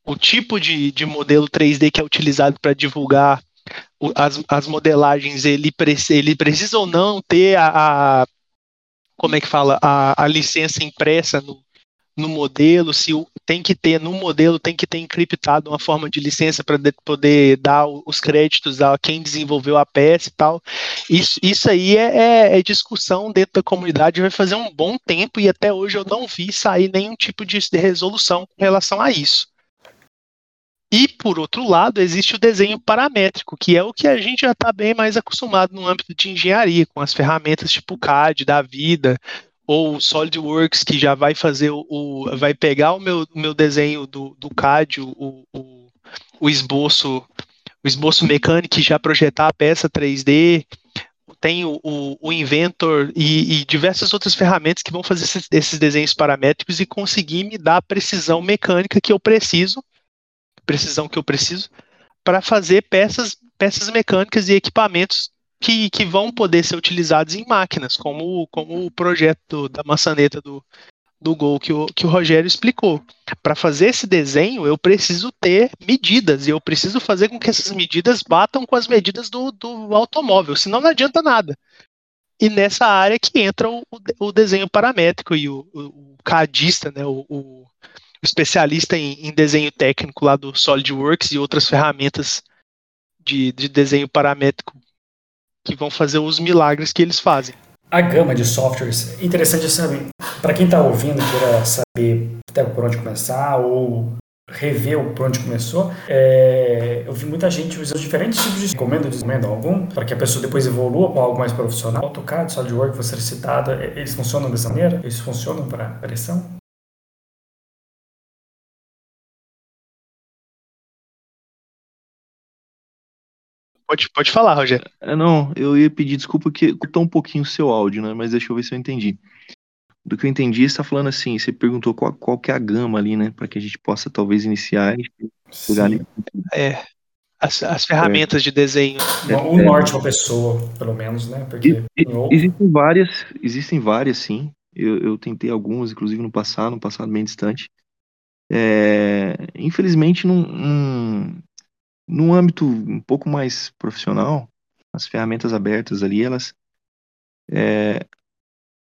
o, tipo de, de, modelo 3D que é utilizado para divulgar as, as, modelagens, ele, ele, precisa ou não ter a, a como é que fala, a, a licença impressa no, no modelo, se tem que ter no modelo tem que ter encriptado uma forma de licença para poder dar os créditos a quem desenvolveu a peça e tal. Isso, isso aí é, é, é, discussão dentro da comunidade, vai fazer um bom tempo e até hoje eu não vi sair nenhum tipo de, de resolução com relação a isso. E, por outro lado, existe o desenho paramétrico, que é o que a gente já está bem mais acostumado no âmbito de engenharia, com as ferramentas tipo CAD da vida, ou SolidWorks que já vai fazer o, vai pegar o meu, meu desenho do, do CAD, o, o, o esboço o esboço mecânico e já projetar a peça 3D, tem o, o, o Inventor e, e, diversas outras ferramentas que vão fazer esses, esses, desenhos paramétricos e conseguir me dar a precisão mecânica que eu preciso, precisão que eu preciso para fazer peças peças mecânicas e equipamentos que, que, vão poder ser utilizados em máquinas, como, como o projeto da maçaneta do, do Gol que o, que o Rogério explicou. Para fazer esse desenho, eu preciso ter medidas, e eu preciso fazer com que essas medidas batam com as medidas do, do automóvel, senão não adianta nada. E nessa área que entra o, o desenho paramétrico e o, o cadista, né, o, o especialista em, em desenho técnico lá do SolidWorks e outras ferramentas de, de desenho paramétrico que vão fazer os milagres que eles fazem. A gama de softwares, interessante saber, para quem está ouvindo, queira saber até por onde começar ou rever por onde começou, é, eu vi muita gente usando diferentes tipos de encomenda, encomenda algum, para que a pessoa depois evolua para algo mais profissional. AutoCAD, SolidWorks, você citada, eles funcionam dessa maneira? Eles funcionam para pressão? Pode, pode falar, Rogério. É, não, eu ia pedir desculpa que cortou um pouquinho o seu áudio, né? Mas deixa eu ver se eu entendi. Do que eu entendi, você está falando assim, você perguntou qual, qual que é a gama ali, né? Para que a gente possa talvez iniciar e ali. É, as, as ferramentas é. de desenho. O é, norte para pessoa, pelo menos, né? Porque existem várias, existem várias, sim. Eu, eu tentei algumas, inclusive no passado, no passado bem distante. É, infelizmente, num, num âmbito um pouco mais profissional, as ferramentas abertas ali, elas é,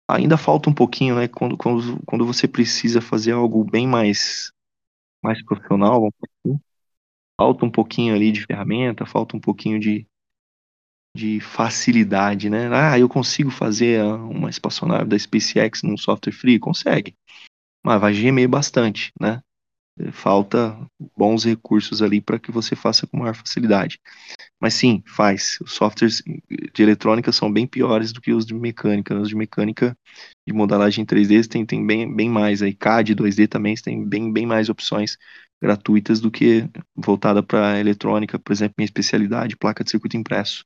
ainda falta um pouquinho, né? Quando, quando, quando você precisa fazer algo bem mais, mais profissional, falta um pouquinho ali de ferramenta, falta um pouquinho de, de facilidade, né? Ah, eu consigo fazer uma espaçonave da SpaceX num software free? Consegue. Mas vai gemer bastante, né? Falta bons recursos ali para que você faça com maior facilidade. Mas sim, faz. Os softwares de eletrônica são bem piores do que os de mecânica. Os de mecânica de modelagem 3D tem, tem bem, bem mais. Aí CAD 2D também tem bem, bem mais opções gratuitas do que voltada para eletrônica. Por exemplo, minha especialidade, placa de circuito impresso.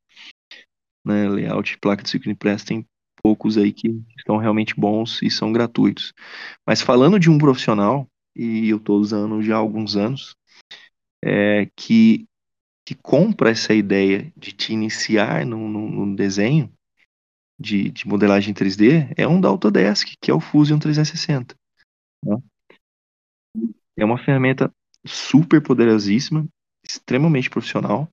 Né, layout placa de circuito impresso tem poucos aí que estão realmente bons e são gratuitos. Mas falando de um profissional, e eu estou usando já há alguns anos, é, que, que compra essa ideia de te iniciar no, no desenho de, de, modelagem 3D é um da Autodesk, que é o Fusion 360. Né? É uma ferramenta super poderosíssima, extremamente profissional,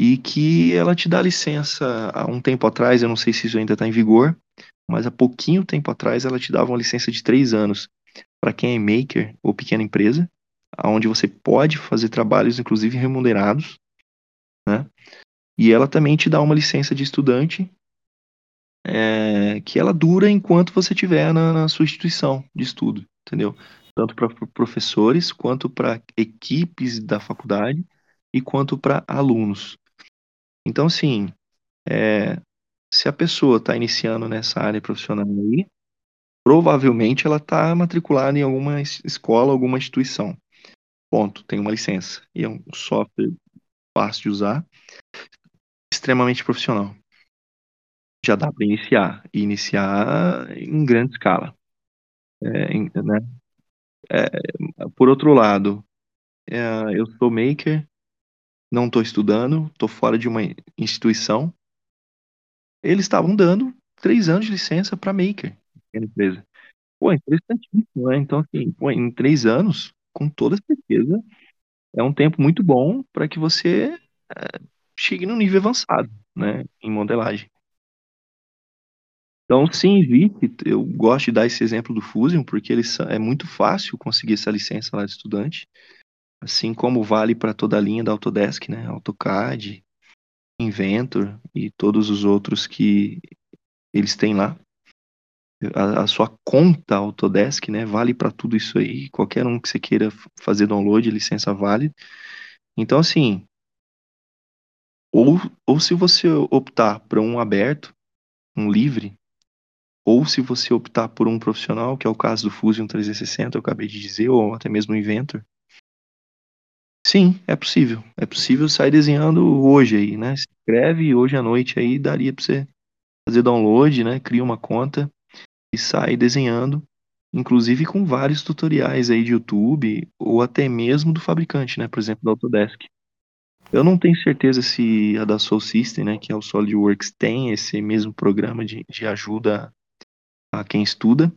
e que ela te dá licença há um tempo atrás, eu não sei se isso ainda está em vigor, mas há pouquinho tempo atrás ela te dava uma licença de três anos para quem é maker ou pequena empresa, onde você pode fazer trabalhos, inclusive remunerados, né? E ela também te dá uma licença de estudante é, que ela dura enquanto você estiver na, na, sua instituição de estudo, entendeu? Tanto para professores, quanto para equipes da faculdade e quanto para alunos. Então, assim, é, se a pessoa está iniciando nessa área profissional aí, provavelmente ela está matriculada em alguma escola, alguma instituição. Ponto, tem uma licença. E é um software fácil de usar, extremamente profissional. Já dá para iniciar, e iniciar em grande escala. É, né? é, por outro lado, é, eu sou maker, não estou estudando, estou fora de uma instituição. Eles estavam dando três anos de licença para maker pequena empresa. Pô, é interessantíssimo, né? Então, assim, pô, em três anos, com toda certeza, é um tempo muito bom para que você é, chegue no nível avançado, né, em modelagem. Então, sim, existe. Eu gosto de dar esse exemplo do Fusion, porque ele é muito fácil conseguir essa licença lá de estudante, assim como vale para toda a linha da Autodesk, né? AutoCAD, Inventor e todos os outros que eles têm lá a, a, sua conta Autodesk, né? Vale para tudo isso aí. Qualquer um que você queira fazer download, licença vale. Então, assim, ou, ou se você optar por um aberto, um livre, ou se você optar por um profissional, que é o caso do Fusion 360, eu acabei de dizer, ou até mesmo o Inventor, sim, é possível. É possível sair desenhando hoje aí, né? Se inscreve hoje à noite aí, daria para você fazer download, né? Cria uma conta sai desenhando, inclusive com vários tutoriais aí de YouTube ou até mesmo do fabricante, né? Por exemplo, da Autodesk. Eu não tenho certeza se a da Soul System, né, que é o SolidWorks, tem esse mesmo programa de, de ajuda a quem estuda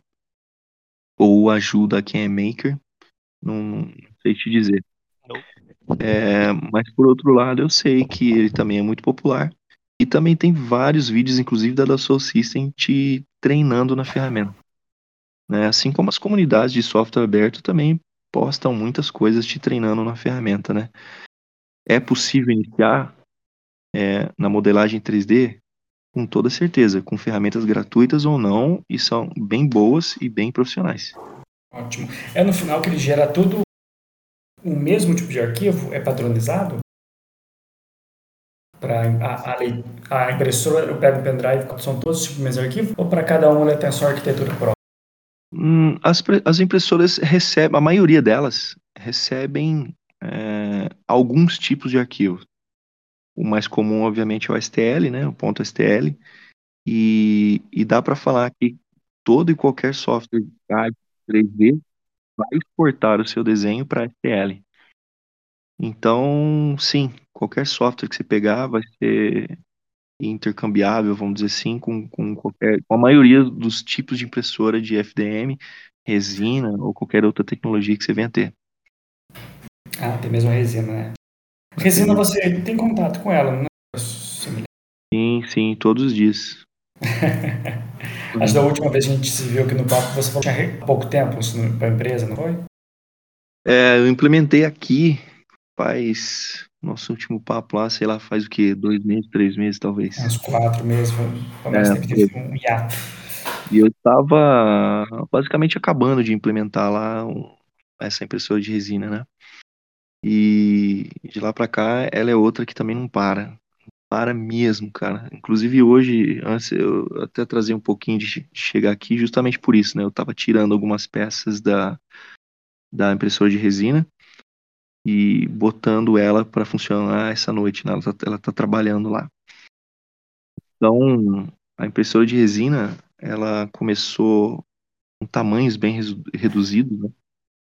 ou ajuda a quem é maker. Não, não sei te dizer. É, mas por outro lado, eu sei que ele também é muito popular e também tem vários vídeos, inclusive da Dassault System, te treinando na ferramenta. Né? Assim como as comunidades de software aberto também postam muitas coisas te treinando na ferramenta. Né? É possível iniciar é, na modelagem 3D? Com toda certeza, com ferramentas gratuitas ou não, e são bem boas e bem profissionais. Ótimo. É no final que ele gera tudo o mesmo tipo de arquivo é padronizado? Para a, a, impressora, eu pego o pendrive, são todos tipo o mesmo arquivo? Ou para cada um ela tem a sua arquitetura própria? Hum, as, as impressoras recebem, a maioria delas recebem é, alguns tipos de arquivos. O mais comum, obviamente, é o STL, né, o ponto .stl, e, e dá para falar que todo e qualquer software 3D vai exportar o seu desenho para STL. Então, sim, qualquer software que você pegar vai ser intercambiável, vamos dizer assim, com, com, qualquer, com a maioria dos tipos de impressora de FDM, resina ou qualquer outra tecnologia que você venha ter. Ah, tem mesmo a resina, né? Resina você tem contato com ela, não é? Sim, sim, todos os dias. Acho que da última vez que a gente se viu aqui no papo, você falou que tinha pouco tempo para a empresa, não foi? É, eu implementei aqui faz. Nosso último papo lá, sei lá, faz o quê? Dois meses, três meses, talvez. Uns quatro meses, foi mais é, tempo um hiato. E eu estava basicamente acabando de implementar lá essa impressora de resina, né? E de lá para cá, ela é outra que também não para para mesmo, cara. Inclusive hoje, antes eu até trazer um pouquinho de chegar aqui justamente por isso, né? Eu tava tirando algumas peças da, da impressora de resina e botando ela para funcionar essa noite, né? Ela tá, ela tá trabalhando lá. Então, a impressora de resina, ela começou com tamanhos bem reduzidos, né?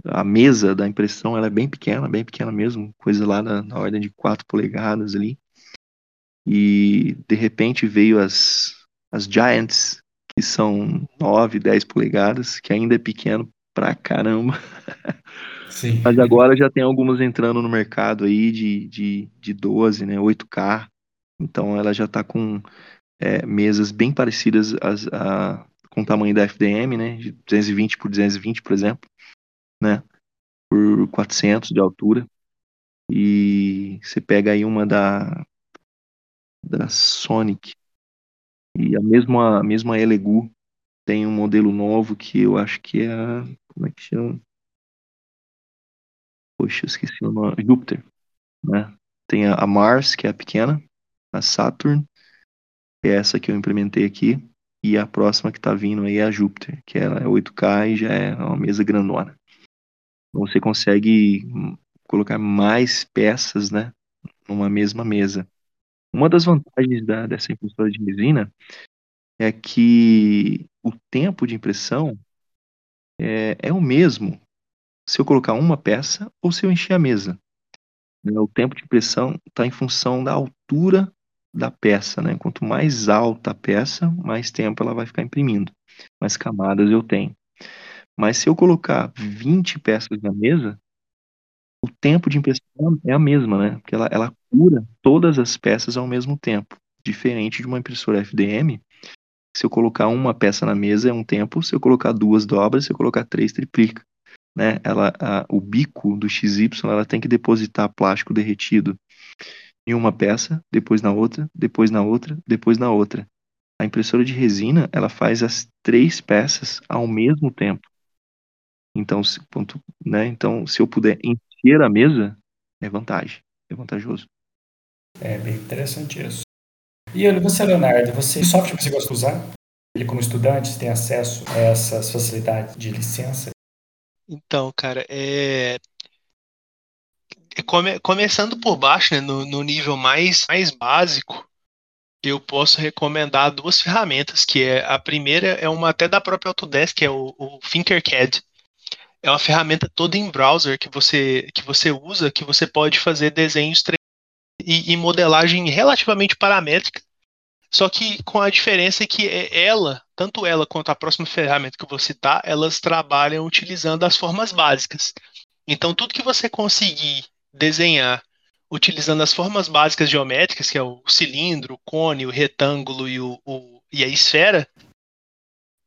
A mesa da impressão ela é bem pequena, bem pequena mesmo, coisa lá na, na ordem de 4 polegadas ali e de repente veio as, as Giants, que são 9, 10 polegadas, que ainda é pequeno pra caramba. Sim. Mas agora já tem algumas entrando no mercado aí de, de, de 12, né, 8K. Então ela já está com é, mesas bem parecidas as, a, com o tamanho da FDM, né, de 220 por 220, por exemplo, né, por 400 de altura. E você pega aí uma da da Sonic. E a mesma, a mesma Elegu tem um modelo novo que eu acho que é. Como é que chama? Poxa, esqueci o nome. Júpiter. Né? Tem a, Mars, que é a pequena, a Saturn, que é essa que eu implementei aqui, e a próxima que tá vindo aí é a Júpiter, que ela é 8K e já é uma mesa grandona. Então você consegue colocar mais peças, né, numa mesma mesa. Uma das vantagens da, dessa impressora de resina é que o tempo de impressão é, é o mesmo se eu colocar uma peça ou se eu encher a mesa. Né, o tempo de impressão está em função da altura da peça. Né? Quanto mais alta a peça, mais tempo ela vai ficar imprimindo, mais camadas eu tenho. Mas se eu colocar 20 peças na mesa, o tempo de impressão é a mesma, né? Porque ela, ela cura todas as peças ao mesmo tempo. Diferente de uma impressora FDM, se eu colocar uma peça na mesa é um tempo, se eu colocar duas dobras, se eu colocar três, triplica. Né? Ela, a, o bico do XY ela tem que depositar plástico derretido em uma peça, depois na outra, depois na outra, depois na outra. A impressora de resina ela faz as três peças ao mesmo tempo. Então, se, ponto, né? então, se eu puder encher a mesa, é vantagem, é vantajoso. É bem interessante isso. E você, Leonardo, você, software que você gosta de usar? Ele, como estudante, tem acesso a essas facilidades de licença? Então, cara, é. é come... Começando por baixo, né, no, no nível mais, mais básico, eu posso recomendar duas ferramentas, que é a primeira é uma até da própria Autodesk, que é o, o Thinkercad é uma ferramenta toda em browser que você, que você usa, que você pode fazer desenhos e, e modelagem relativamente paramétrica, só que com a diferença que é ela, tanto ela quanto a próxima ferramenta que eu vou citar, elas trabalham utilizando as formas básicas. Então, tudo que você conseguir desenhar utilizando as formas básicas geométricas, que é o cilindro, o cone, o retângulo e, o, o e a esfera,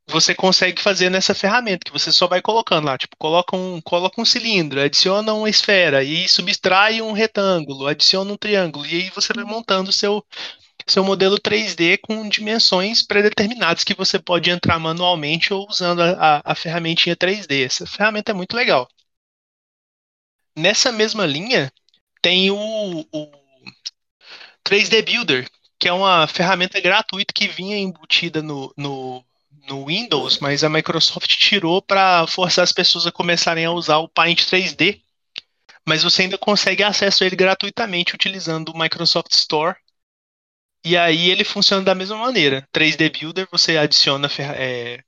você consegue fazer nessa ferramenta, que você só vai colocando lá, tipo, coloca um, coloca um cilindro, adiciona uma esfera e subtrai um retângulo, adiciona um triângulo, e aí você vai montando o seu, seu modelo 3D com dimensões predeterminadas que você pode entrar manualmente ou usando a, a, a ferramentinha 3D. Essa ferramenta é muito legal. nessa mesma linha, tem o, o 3D Builder, que é uma ferramenta gratuita que vinha embutida no, no, no Windows, mas a Microsoft tirou para forçar as pessoas a começarem a usar o Paint 3D. Mas você ainda consegue acesso a ele gratuitamente utilizando o Microsoft Store. E aí ele funciona da mesma maneira. 3D Builder, você adiciona é,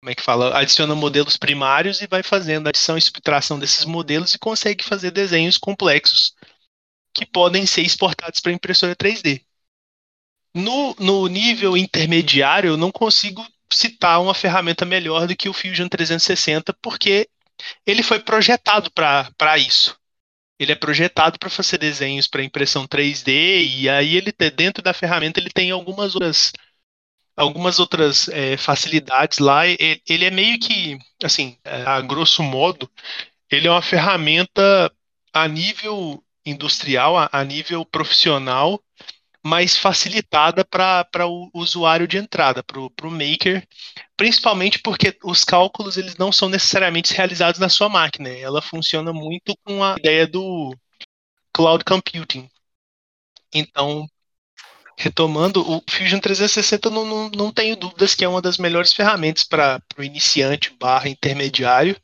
como é que fala? Adiciona modelos primários e vai fazendo adição e subtração desses modelos e consegue fazer desenhos complexos que podem ser exportados para impressora 3D. No, no nível intermediário, eu não consigo citar uma ferramenta melhor do que o Fusion 360, porque ele foi projetado para isso. Ele é projetado para fazer desenhos para impressão 3D e aí ele dentro da ferramenta ele tem algumas outras algumas outras é, facilidades lá. Ele, ele, é meio que assim, a grosso modo, ele é uma ferramenta a nível industrial, a, a nível profissional, mais facilitada para o usuário de entrada, para o maker, principalmente porque os cálculos eles não são necessariamente realizados na sua máquina. Ela funciona muito com a ideia do cloud computing. Então, retomando, o Fusion 360 não, não, não tenho dúvidas que é uma das melhores ferramentas para o iniciante barra intermediário.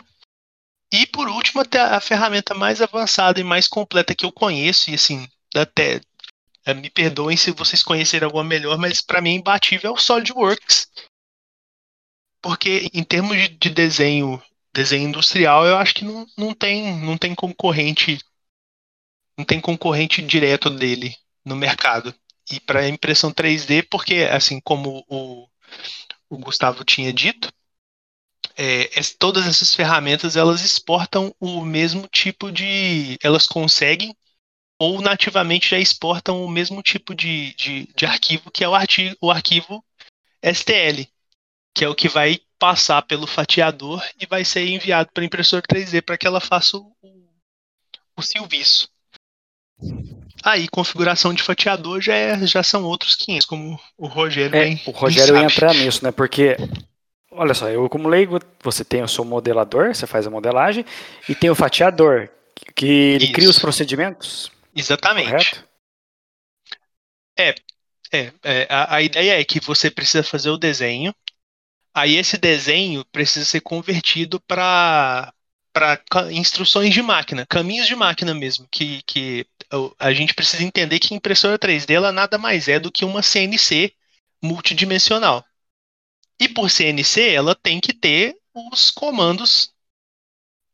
E por último, até a ferramenta mais avançada e mais completa que eu conheço, e assim, até me perdoem se vocês conhecerem alguma melhor, mas para mim imbatível é o SolidWorks. Porque em termos de, de, desenho, desenho industrial, eu acho que não, não, tem, não tem concorrente não tem concorrente direto dele no mercado. E para impressão 3D, porque assim como o, o Gustavo tinha dito, é, todas essas ferramentas elas exportam o mesmo tipo de. Elas conseguem ou nativamente já exportam o mesmo tipo de, de, de arquivo que é o, artigo, o arquivo STL, que é o que vai passar pelo fatiador e vai ser enviado para a impressora 3D para que ela faça o, o serviço. Aí, configuração de fatiador já, é, já são outros 500, como o Rogério é, bem, O Rogério ia entrar nisso, né? Porque, olha só, eu como leigo, você tem o seu modelador, você faz a modelagem, e tem o fatiador, que ele Isso. cria os procedimentos. Exatamente. Correto? É, é, é a, a, ideia é que você precisa fazer o desenho, aí esse desenho precisa ser convertido para para instruções de máquina, caminhos de máquina mesmo, que, que a gente precisa entender que impressora 3D ela nada mais é do que uma CNC multidimensional. E por CNC, ela tem que ter os comandos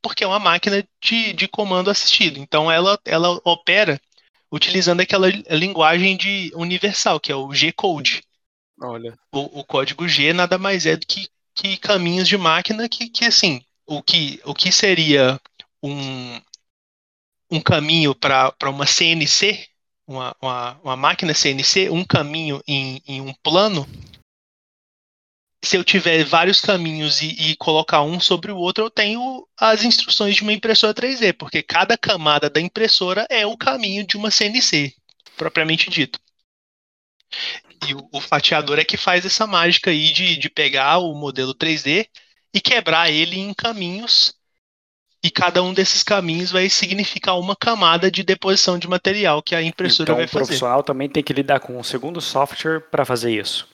porque é uma máquina de, de comando assistido. Então ela, ela opera utilizando aquela linguagem de universal, que é o G-Code. Olha. O, o, código G nada mais é do que, que caminhos de máquina que, que assim, o que, o que seria um, um caminho para uma CNC, uma, uma, uma, máquina CNC, um caminho em, em um plano, se eu tiver vários caminhos e, e, colocar um sobre o outro, eu tenho as instruções de uma impressora 3D, porque cada camada da impressora é o caminho de uma CNC, propriamente dito. E o, o fatiador é que faz essa mágica aí de, de pegar o modelo 3D e quebrar ele em caminhos, e cada um desses caminhos vai significar uma camada de deposição de material que a impressora então, vai fazer. Então o profissional também tem que lidar com um segundo software para fazer isso.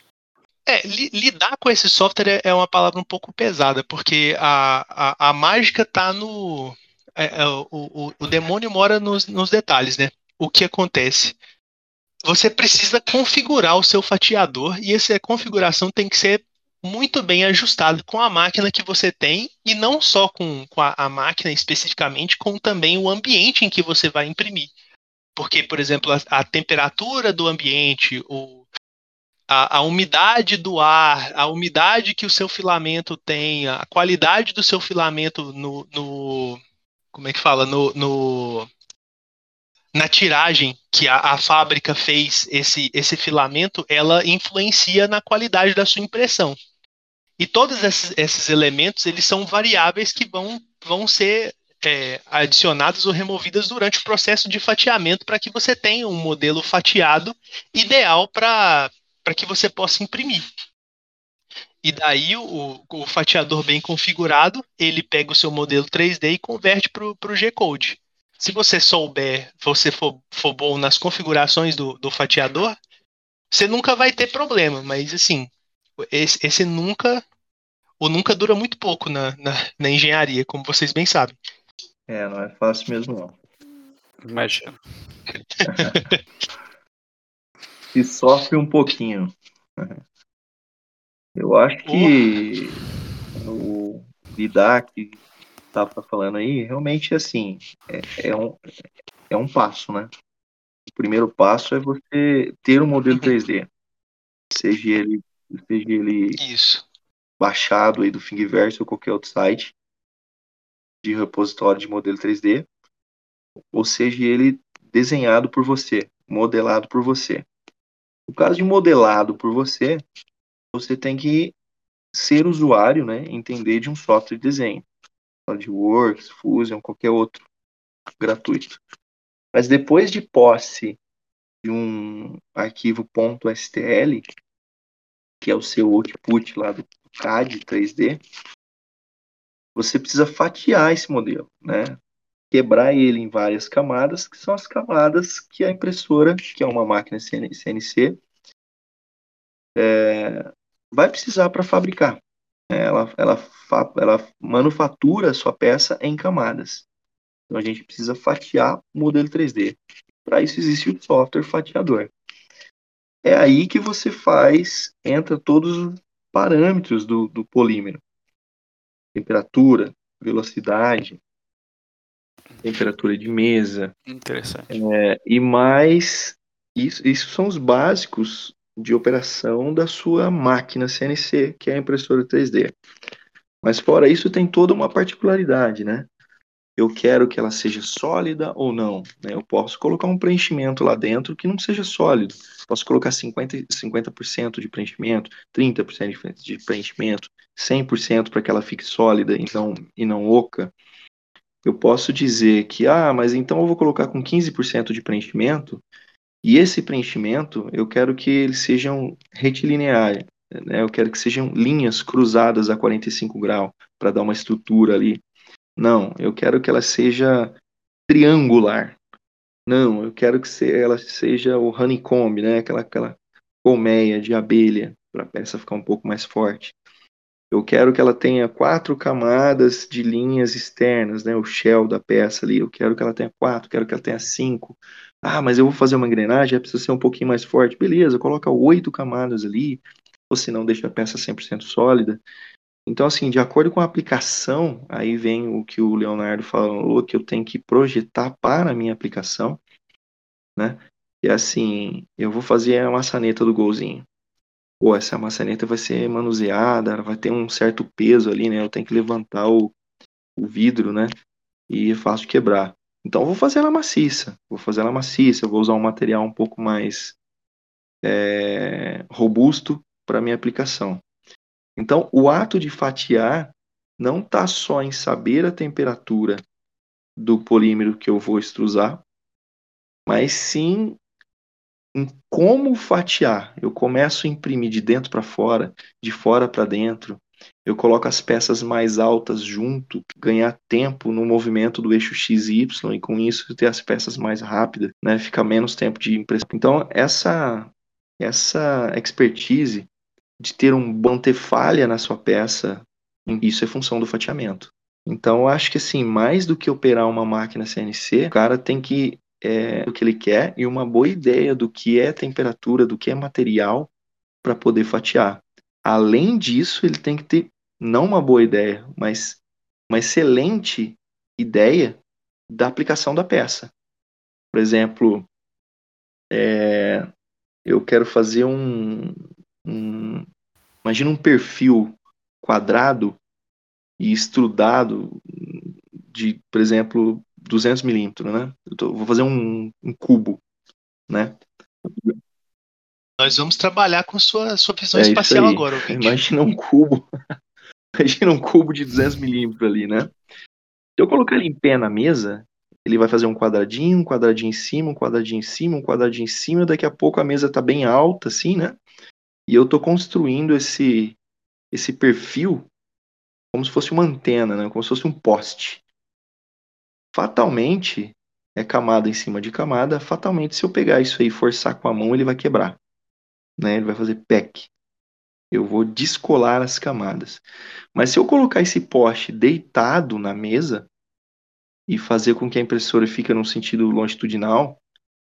É, li, lidar com esse software é, uma palavra um pouco pesada, porque a, a, a mágica está no. É, é, o, o, o, demônio mora nos, nos detalhes, né? O que acontece? Você precisa configurar o seu fatiador e essa configuração tem que ser muito bem ajustada com a máquina que você tem e não só com, com a, a máquina especificamente, com também o ambiente em que você vai imprimir. Porque, por exemplo, a, a temperatura do ambiente, o, a, a, umidade do ar, a umidade que o seu filamento tem, a qualidade do seu filamento no, no como é que fala, no, no na tiragem que a, a, fábrica fez esse, esse filamento, ela influencia na qualidade da sua impressão. E todos esses, esses elementos, eles são variáveis que vão, vão ser é, adicionadas ou removidas durante o processo de fatiamento para que você tenha um modelo fatiado ideal para para que você possa imprimir. E daí o, o, fatiador bem configurado, ele pega o seu modelo 3D e converte para o G-Code. se você souber, você for, for bom nas configurações do, do fatiador, você nunca vai ter problema. Mas assim, esse, esse nunca, o nunca dura muito pouco na, na, na engenharia, como vocês bem sabem. É, não é fácil mesmo não. Imagina. e sofre um pouquinho. Eu acho que o lidar que estava falando aí, realmente assim, é, é, um, é um passo, né? O primeiro passo é você ter um modelo 3D. Seja ele, seja ele Isso. baixado aí do Thingiverse ou qualquer outro site de repositório de modelo 3D, ou seja ele desenhado por você, modelado por você. No caso de modelado por você, você tem que ser usuário, né, entender de um software de desenho, SolidWorks, Fusion, qualquer outro gratuito. Mas depois de posse de um arquivo .stl, que é o seu output lá do CAD 3D, você precisa fatiar esse modelo, né? Quebrar ele em várias camadas, que são as camadas que a impressora, que é uma máquina CNC, é, vai precisar para fabricar. Ela, ela, ela manufatura a sua peça em camadas. Então a gente precisa fatiar o modelo 3D. Para isso existe o software fatiador. É aí que você faz, entra todos os parâmetros do, do polímero. Temperatura, velocidade, temperatura de mesa. Interessante. É, e mais, isso, isso são os básicos de operação da sua máquina CNC, que é a impressora 3D. Mas fora isso, tem toda uma particularidade, né? Eu quero que ela seja sólida ou não. Né? Eu posso colocar um preenchimento lá dentro que não seja sólido. Posso colocar 50%, 50 de preenchimento, 30% de preenchimento, 100% para que ela fique sólida então, e não oca. Eu posso dizer que, ah, mas então eu vou colocar com 15% de preenchimento e esse preenchimento, eu quero que eles sejam retilineares, né? eu quero que sejam linhas cruzadas a 45 graus, para dar uma estrutura ali. Não, eu quero que ela seja triangular. Não, eu quero que ela seja o honeycomb, né? aquela, aquela colmeia de abelha, para a peça ficar um pouco mais forte. Eu quero que ela tenha quatro camadas de linhas externas, né? O shell da peça ali. Eu quero que ela tenha quatro, quero que ela tenha cinco. Ah, mas eu vou fazer uma engrenagem, precisa ser um pouquinho mais forte. Beleza, coloca oito camadas ali, ou se não, deixa a peça 100% sólida. Então, assim, de acordo com a aplicação, aí vem o que o Leonardo falou, que eu tenho que projetar para a minha aplicação, né? E assim, eu vou fazer a maçaneta do golzinho pô, essa maçaneta vai ser manuseada, vai ter um certo peso ali, né? Eu tenho que levantar o, o vidro, né? E é fácil de quebrar. Então vou fazer ela maciça, vou fazer ela maciça, vou usar um material um pouco mais é, robusto para minha aplicação. Então o ato de fatiar não está só em saber a temperatura do polímero que eu vou extrusar, mas sim em como fatiar. Eu começo a imprimir de dentro para fora, de fora para dentro. Eu coloco as peças mais altas junto, ganhar tempo no movimento do eixo X e Y e com isso ter as peças mais rápidas, né? Fica menos tempo de impressão. Então essa essa expertise de ter um bom ter falha na sua peça, isso é função do fatiamento. Então eu acho que assim, mais do que operar uma máquina CNC, o cara tem que é, do que ele quer e uma boa ideia do que é temperatura, do que é material para poder fatiar. Além disso, ele tem que ter não uma boa ideia, mas uma excelente ideia da aplicação da peça. Por exemplo, é, eu quero fazer um, um, imagina um perfil quadrado e estrudado de, por exemplo, 200 milímetros, né? Eu tô, vou fazer um, um, cubo, né? Nós vamos trabalhar com sua, sua visão é espacial agora. Ouvinte. Imagina um cubo, imagina um cubo de 200 milímetros ali, né? Se eu colocar ele em pé na mesa, ele vai fazer um quadradinho, um quadradinho em cima, um quadradinho em cima, um quadradinho em cima, daqui a pouco a mesa tá bem alta, assim, né? E eu tô construindo esse, esse perfil como se fosse uma antena, né? Como se fosse um poste fatalmente é camada em cima de camada, fatalmente se eu pegar isso aí e forçar com a mão, ele vai quebrar. Né? Ele vai fazer PEC. Eu vou descolar as camadas. Mas se eu colocar esse poste deitado na mesa e fazer com que a impressora fique no sentido longitudinal,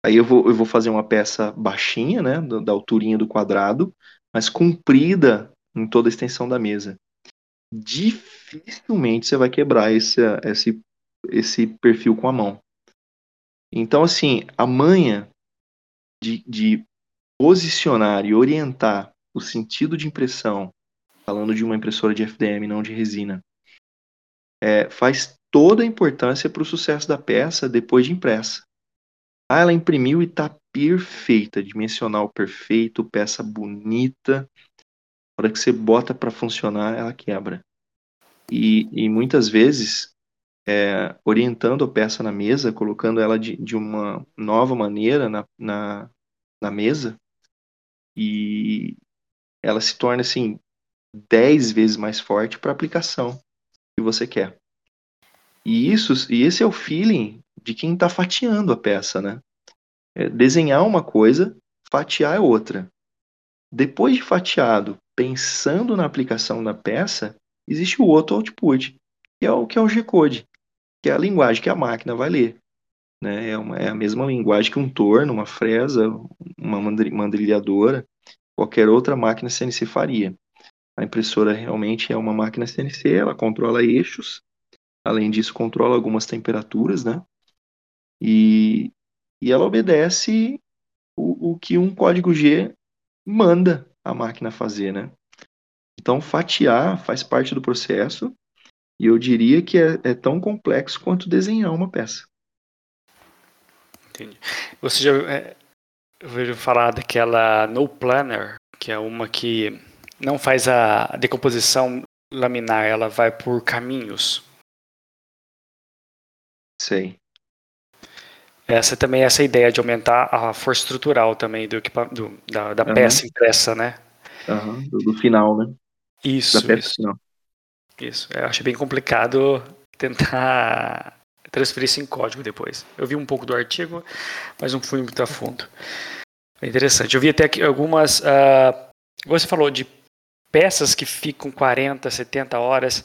aí eu vou, eu vou fazer uma peça baixinha, né, da, da alturinha do quadrado, mas comprida em toda a extensão da mesa. Dificilmente você vai quebrar esse, esse, esse perfil com a mão. Então, assim, a manha de, de posicionar e orientar o sentido de impressão, falando de uma impressora de FDM, não de resina, é, faz toda a importância para o sucesso da peça depois de impressa. Ah, ela imprimiu e está perfeita, dimensional perfeito, peça bonita. Na hora que você bota para funcionar, ela quebra. E, e muitas vezes, é, orientando a peça na mesa, colocando ela de, de uma nova maneira na, na, na mesa, e ela se torna assim 10 vezes mais forte para a aplicação que você quer. E isso, e esse é o feeling de quem está fatiando a peça, né? É desenhar uma coisa, fatiar é outra. Depois de fatiado, pensando na aplicação da peça, existe o outro output, que é o que é o G-code, que é a linguagem que a máquina vai ler. Né? É, uma, é a mesma linguagem que um torno, uma fresa, uma mandrilhadora, qualquer outra máquina CNC faria. A impressora realmente é uma máquina CNC, ela controla eixos, além disso controla algumas temperaturas, né? E, e ela obedece o, o que um código G manda a máquina fazer, né? Então fatiar faz parte do processo e eu diria que é, é tão complexo quanto desenhar uma peça. Entendi. Você já, é, vejo falar daquela No Planner, que é uma que não faz a decomposição laminar, ela vai por caminhos. Sei. Essa também é essa ideia de aumentar a força estrutural também do, do da, da uhum. peça impressa, né? Uhum. Do, do, final, né? Isso. Da peça isso. final. Isso. Eu acho bem complicado tentar transferir isso em código depois. Eu vi um pouco do artigo, mas não fui muito a fundo. É interessante. Eu vi até aqui algumas. Uh, você falou de peças que ficam 40, 70 horas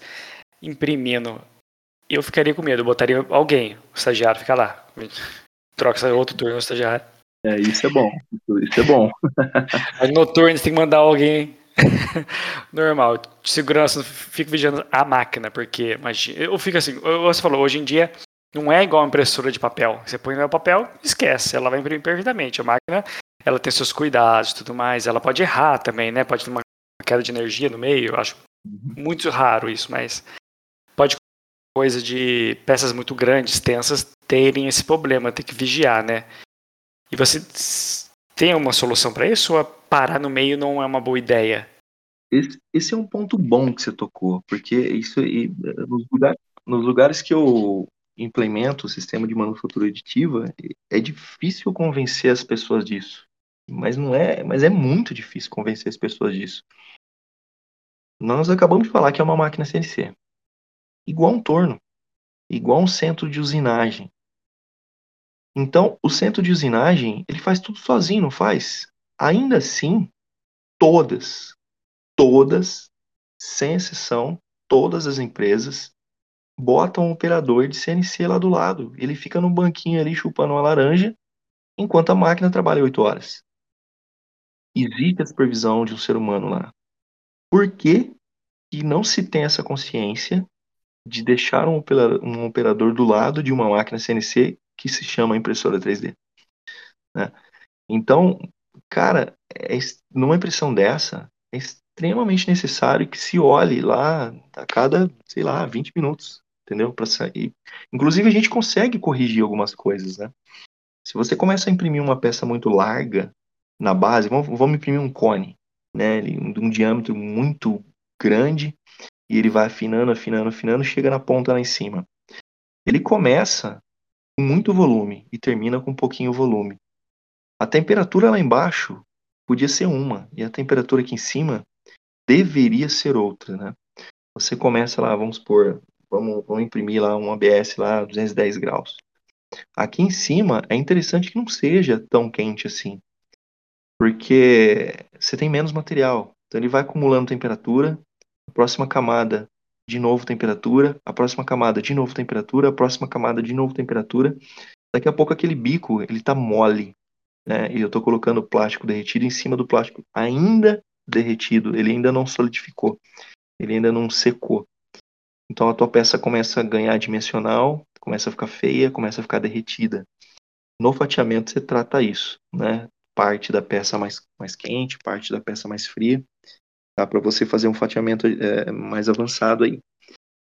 imprimindo. Eu ficaria com medo, eu botaria alguém, o estagiário fica lá. Troca outro turno no estagiário. É, isso é bom. Isso é bom. Mas noturno você tem que mandar alguém normal. Segurança, fico vigiando a máquina, porque imagina, eu fico assim, você falou, hoje em dia não é igual a impressora de papel. Você põe no papel, esquece, ela vai imprimir perfeitamente. A máquina, ela tem seus cuidados e tudo mais. Ela pode errar também, né? Pode ter uma queda de energia no meio. Eu acho muito raro isso, mas pode coisa de peças muito grandes, tensas, terem esse problema, ter que vigiar, né? E você tem uma solução para isso ou parar no meio não é uma boa ideia? Esse, esse, é um ponto bom que você tocou, porque isso aí, nos, lugar, nos lugares que eu implemento o sistema de manufatura aditiva, é difícil convencer as pessoas disso. Mas não é, mas é muito difícil convencer as pessoas disso. Nós acabamos de falar que é uma máquina CNC. Igual um torno, igual um centro de usinagem. Então, o centro de usinagem, ele faz tudo sozinho, não faz? Ainda assim, todas, todas, sem exceção, todas as empresas bota um operador de CNC lá do lado. Ele fica no banquinho ali chupando uma laranja, enquanto a máquina trabalha oito horas. Existe a supervisão de um ser humano lá. Por que, que não se tem essa consciência de deixar um operador, um operador do lado de uma máquina CNC que se chama impressora 3D? Né? Então, cara, é, numa impressão dessa, é extremamente necessário que se olhe lá a cada, sei lá, 20 minutos entendeu? Para sair. Inclusive a gente consegue corrigir algumas coisas, né? Se você começa a imprimir uma peça muito larga na base, vamos, vamos imprimir um cone, né? De um diâmetro muito grande e ele vai afinando, afinando, afinando, chega na ponta lá em cima. Ele começa com muito volume e termina com um pouquinho volume. A temperatura lá embaixo podia ser uma e a temperatura aqui em cima deveria ser outra, né? Você começa lá, vamos supor, vamos, vamos imprimir lá um ABS lá 210 graus. Aqui em cima é interessante que não seja tão quente assim, porque você tem menos material. Então ele vai acumulando temperatura, a próxima camada de novo temperatura, a próxima camada de novo temperatura, a próxima camada de novo temperatura. Daqui a pouco aquele bico ele tá mole, né? E eu estou colocando plástico derretido em cima do plástico ainda derretido, ele ainda não solidificou, ele ainda não secou. Então a tua peça começa a ganhar dimensional, começa a ficar feia, começa a ficar derretida. No fatiamento você trata isso, né? Parte da peça mais, mais quente, parte da peça mais fria, tá? Para você fazer um fatiamento é, mais avançado aí.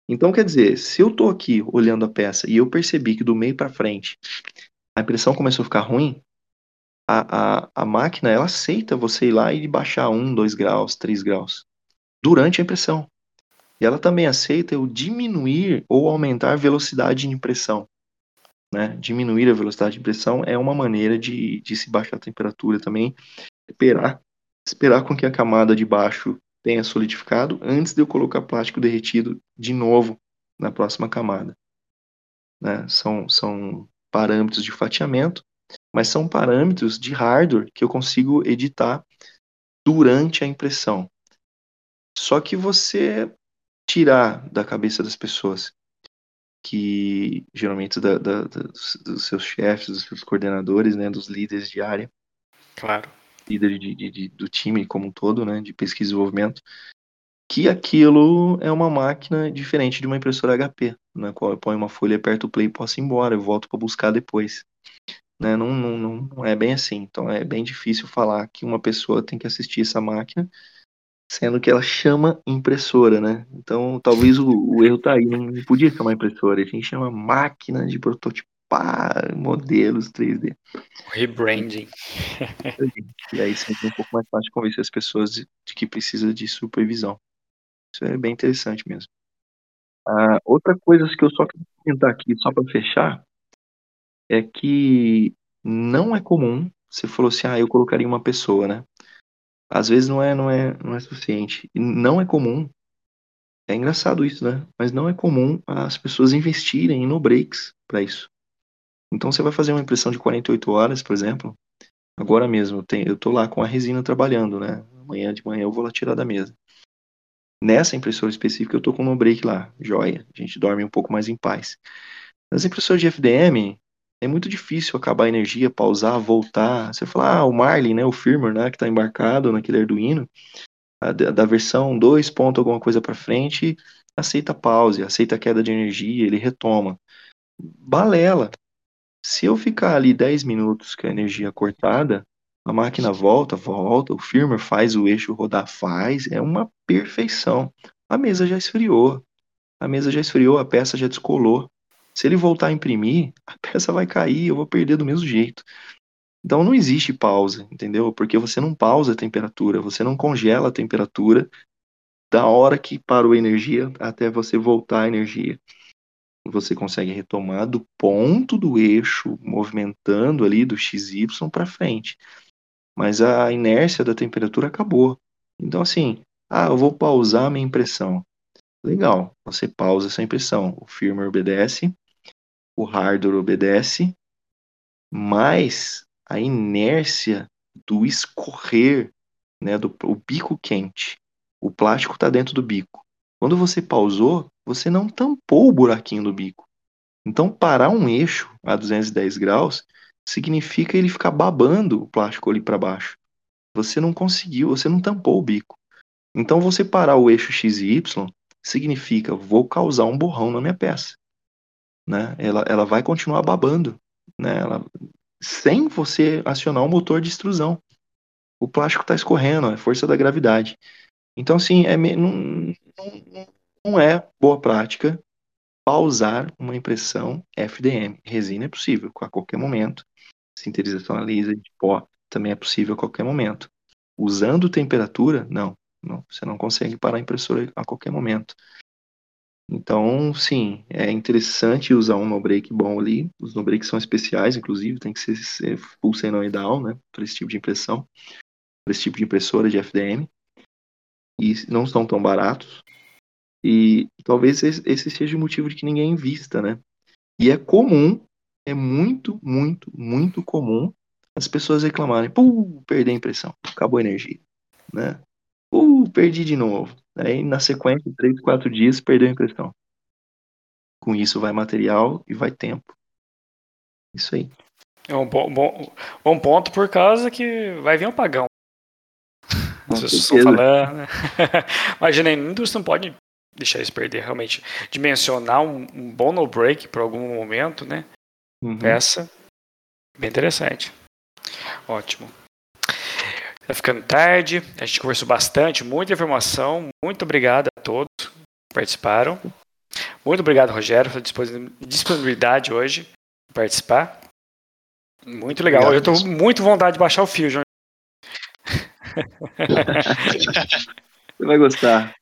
Então quer dizer, se eu estou aqui olhando a peça e eu percebi que do meio para frente a impressão começou a ficar ruim, a, a, a máquina ela aceita você ir lá e baixar um, dois graus, três graus durante a impressão. E ela também aceita eu diminuir ou aumentar a velocidade de impressão. Né? Diminuir a velocidade de impressão é uma maneira de, de se baixar a temperatura também. Esperar, esperar com que a camada de baixo tenha solidificado antes de eu colocar plástico derretido de novo na próxima camada. Né? São, são parâmetros de fatiamento mas são parâmetros de hardware que eu consigo editar durante a impressão. Só que você tirar da cabeça das pessoas que geralmente da, da, da, dos, seus chefes, dos seus coordenadores, né, dos líderes de área, claro, líder de, de, de, do time como um todo, né, de pesquisa e desenvolvimento, que aquilo é uma máquina diferente de uma impressora HP, na qual eu ponho uma folha, aperto o play e posso ir embora, eu volto para buscar depois. Né? Não, não, não é bem assim. Então é bem difícil falar que uma pessoa tem que assistir essa máquina, sendo que ela chama impressora, né? Então talvez o, o erro tá aí, não podia chamar impressora, a gente chama máquina de prototipar modelos 3D. Rebranding. e aí sempre um pouco mais fácil convencer as pessoas de, de que precisa de supervisão. Isso é bem interessante mesmo. Ah, outra coisa que eu só quero comentar aqui, só para fechar, é que não é comum, você falou assim, ah, eu colocaria uma pessoa, né? Às vezes não é, não é, não é suficiente. Não é comum. É engraçado isso, né? Mas não é comum as pessoas investirem no breaks para isso. Então você vai fazer uma impressão de 48 horas, por exemplo. Agora mesmo, eu, tô lá com a resina trabalhando, né? Amanhã de manhã eu vou lá tirar da mesa. Nessa impressora específica eu tô com no break lá, joia. A gente dorme um pouco mais em paz. Nas impressoras de FDM, é muito difícil acabar a energia, pausar, voltar. Você fala, ah, o Marlin, né, o firmware, né, que está embarcado naquele Arduino, a, da versão 2 ponto alguma coisa para frente, aceita pause, aceita queda de energia, ele retoma. Balela. Se eu ficar ali 10 minutos com a energia cortada, a máquina volta, volta, o firmware faz o eixo rodar, faz, é uma perfeição. A mesa já esfriou, a mesa já esfriou, a peça já descolou. Se ele voltar a imprimir, a peça vai cair, eu vou perder do mesmo jeito. Então não existe pausa, entendeu? Porque você não pausa a temperatura, você não congela a temperatura da hora que parou a energia até você voltar a energia. Você consegue retomar do ponto do eixo, movimentando ali do XY para frente. Mas a inércia da temperatura acabou. Então, assim, ah, eu vou pausar a minha impressão. Legal, você pausa essa impressão. O firmware obedece, o hardware obedece, mas a inércia do escorrer, né, do o bico quente, o plástico está dentro do bico. Quando você pausou, você não tampou o buraquinho do bico. Então, parar um eixo a 210 graus significa ele ficar babando o plástico ali para baixo. Você não conseguiu, você não tampou o bico. Então, você parar o eixo X e Y significa vou causar um borrão na minha peça né? Ela, ela vai continuar babando, né? Ela, sem você acionar o motor de extrusão. O plástico está escorrendo, é força da gravidade. Então, assim, é, não, não, é boa prática pausar uma impressão FDM. Resina é possível a qualquer momento. Sinterização a laser de pó também é possível a qualquer momento. Usando temperatura, não, não. Você não consegue parar a impressora a qualquer momento. Então, sim, é interessante usar um no-break bom ali. Os no-breaks são especiais, inclusive, tem que ser, full senoidal, né, para esse tipo de impressão, para esse tipo de impressora de FDM. E não estão tão baratos. E talvez esse seja o motivo de que ninguém invista, né? E é comum é muito, muito, muito comum as pessoas reclamarem, pô, perdi a impressão, acabou a energia, né? Perdi de novo. Aí na sequência, três, quatro dias, perdeu a impressão. Com isso vai material e vai tempo. Isso aí. É um bom, bom, bom ponto por causa que vai vir um pagão. As pessoas estão falando. Né? Imagina, a indústria não pode deixar isso perder, realmente. Dimensionar um, um bom no break por algum momento, né? Uhum. Peça. Bem interessante. Ótimo. Tá ficando tarde, a gente conversou bastante, muita informação. Muito obrigado a todos que participaram. Muito obrigado, Rogério, pela disponibilidade hoje de participar. Muito legal. Obrigado. Eu estou muito vontade de baixar o Fusion. Você vai gostar.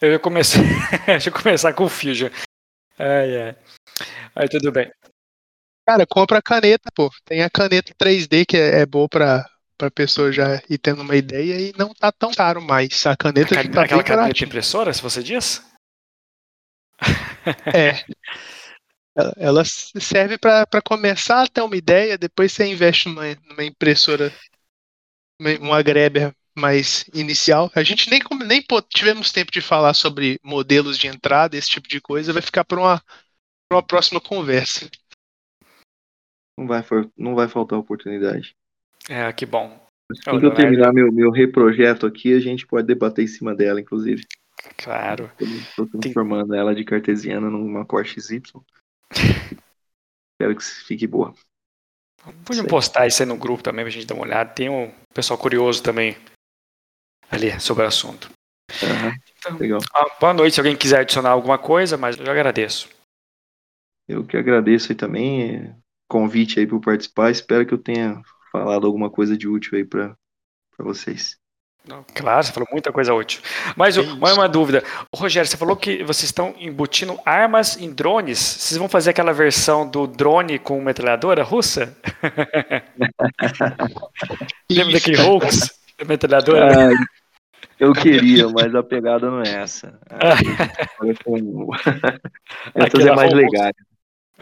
Eu comecei. Deixa eu começar com o Fusion. Ai, ai. Aí tudo bem. Cara, compra a caneta, pô. Tem a caneta 3D que é, é boa pra, pra pessoa já ir tendo uma ideia e não tá tão caro mais. A caneta a, tá Aquela caneta impressora, se você diz? É. Ela serve para começar a ter uma ideia, depois você investe numa, numa impressora, uma Greber mais inicial. A gente nem, nem tivemos tempo de falar sobre modelos de entrada, esse tipo de coisa, vai ficar para uma, uma próxima conversa. Não vai, não vai faltar oportunidade. É, que bom. Assim que eu terminar meu, meu reprojeto aqui, a gente pode debater em cima dela, inclusive. Claro. Estou transformando Tem... ela de cartesiana numa Porsche XY. Espero que fique boa. Pode postar isso aí no grupo também pra gente dar uma olhada. Tem um pessoal curioso também ali sobre o assunto. Uhum, então, legal. boa noite. Se alguém quiser adicionar alguma coisa, mas eu agradeço. Eu que agradeço aí também. Convite aí para participar. Espero que eu tenha falado alguma coisa de útil aí para vocês. Claro, você falou muita coisa útil. Mas uma, uma dúvida. Rogério, você falou que vocês estão embutindo armas em drones. Vocês vão fazer aquela versão do drone com metralhadora russa? Lembra daquele hoax da metralhadora? Ah, eu queria, mas a pegada não é essa. Essas é mais legais.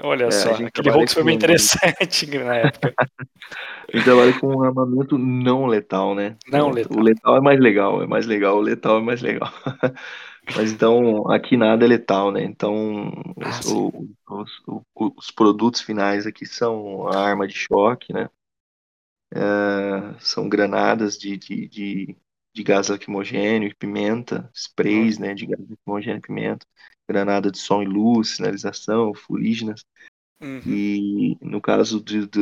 Olha é, só, aquele Hulk foi bem interessante na época. a gente trabalha com um armamento não letal, né? Não letal. O letal é mais legal, é mais legal, o letal é mais legal. Mas então, aqui nada é letal, né? Então, ah, os, os, os, os, produtos finais aqui são a arma de choque, né? É, são granadas de, de, de, de, gás lacrimogênio, pimenta, sprays, né? De gás lacrimogênio e pimenta granada de som e luz, sinalização, furígenas. Uhum. E no caso de, de,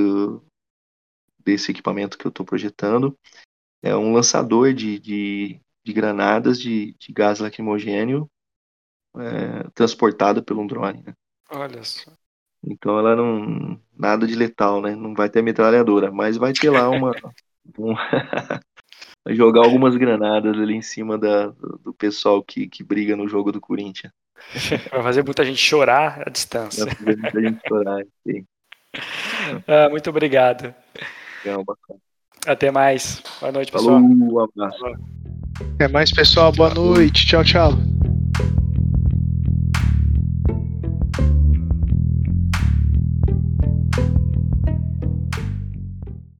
desse equipamento que eu estou projetando, é um lançador de, de, de granadas de, de gás lacrimogênio é, transportado por um drone. Né? Olha só. Então ela não. Nada de letal, né? Não vai ter metralhadora, mas vai ter lá uma. um, jogar algumas granadas ali em cima da, do pessoal que, que briga no jogo do Corinthians. Vai fazer muita gente chorar à distância. Vai fazer muita gente chorar, sim. Ah, muito obrigado. Legal, bacana. Até mais. Boa noite, pessoal. Falou, um abraço. Até mais, pessoal. Boa noite. Tchau, tchau.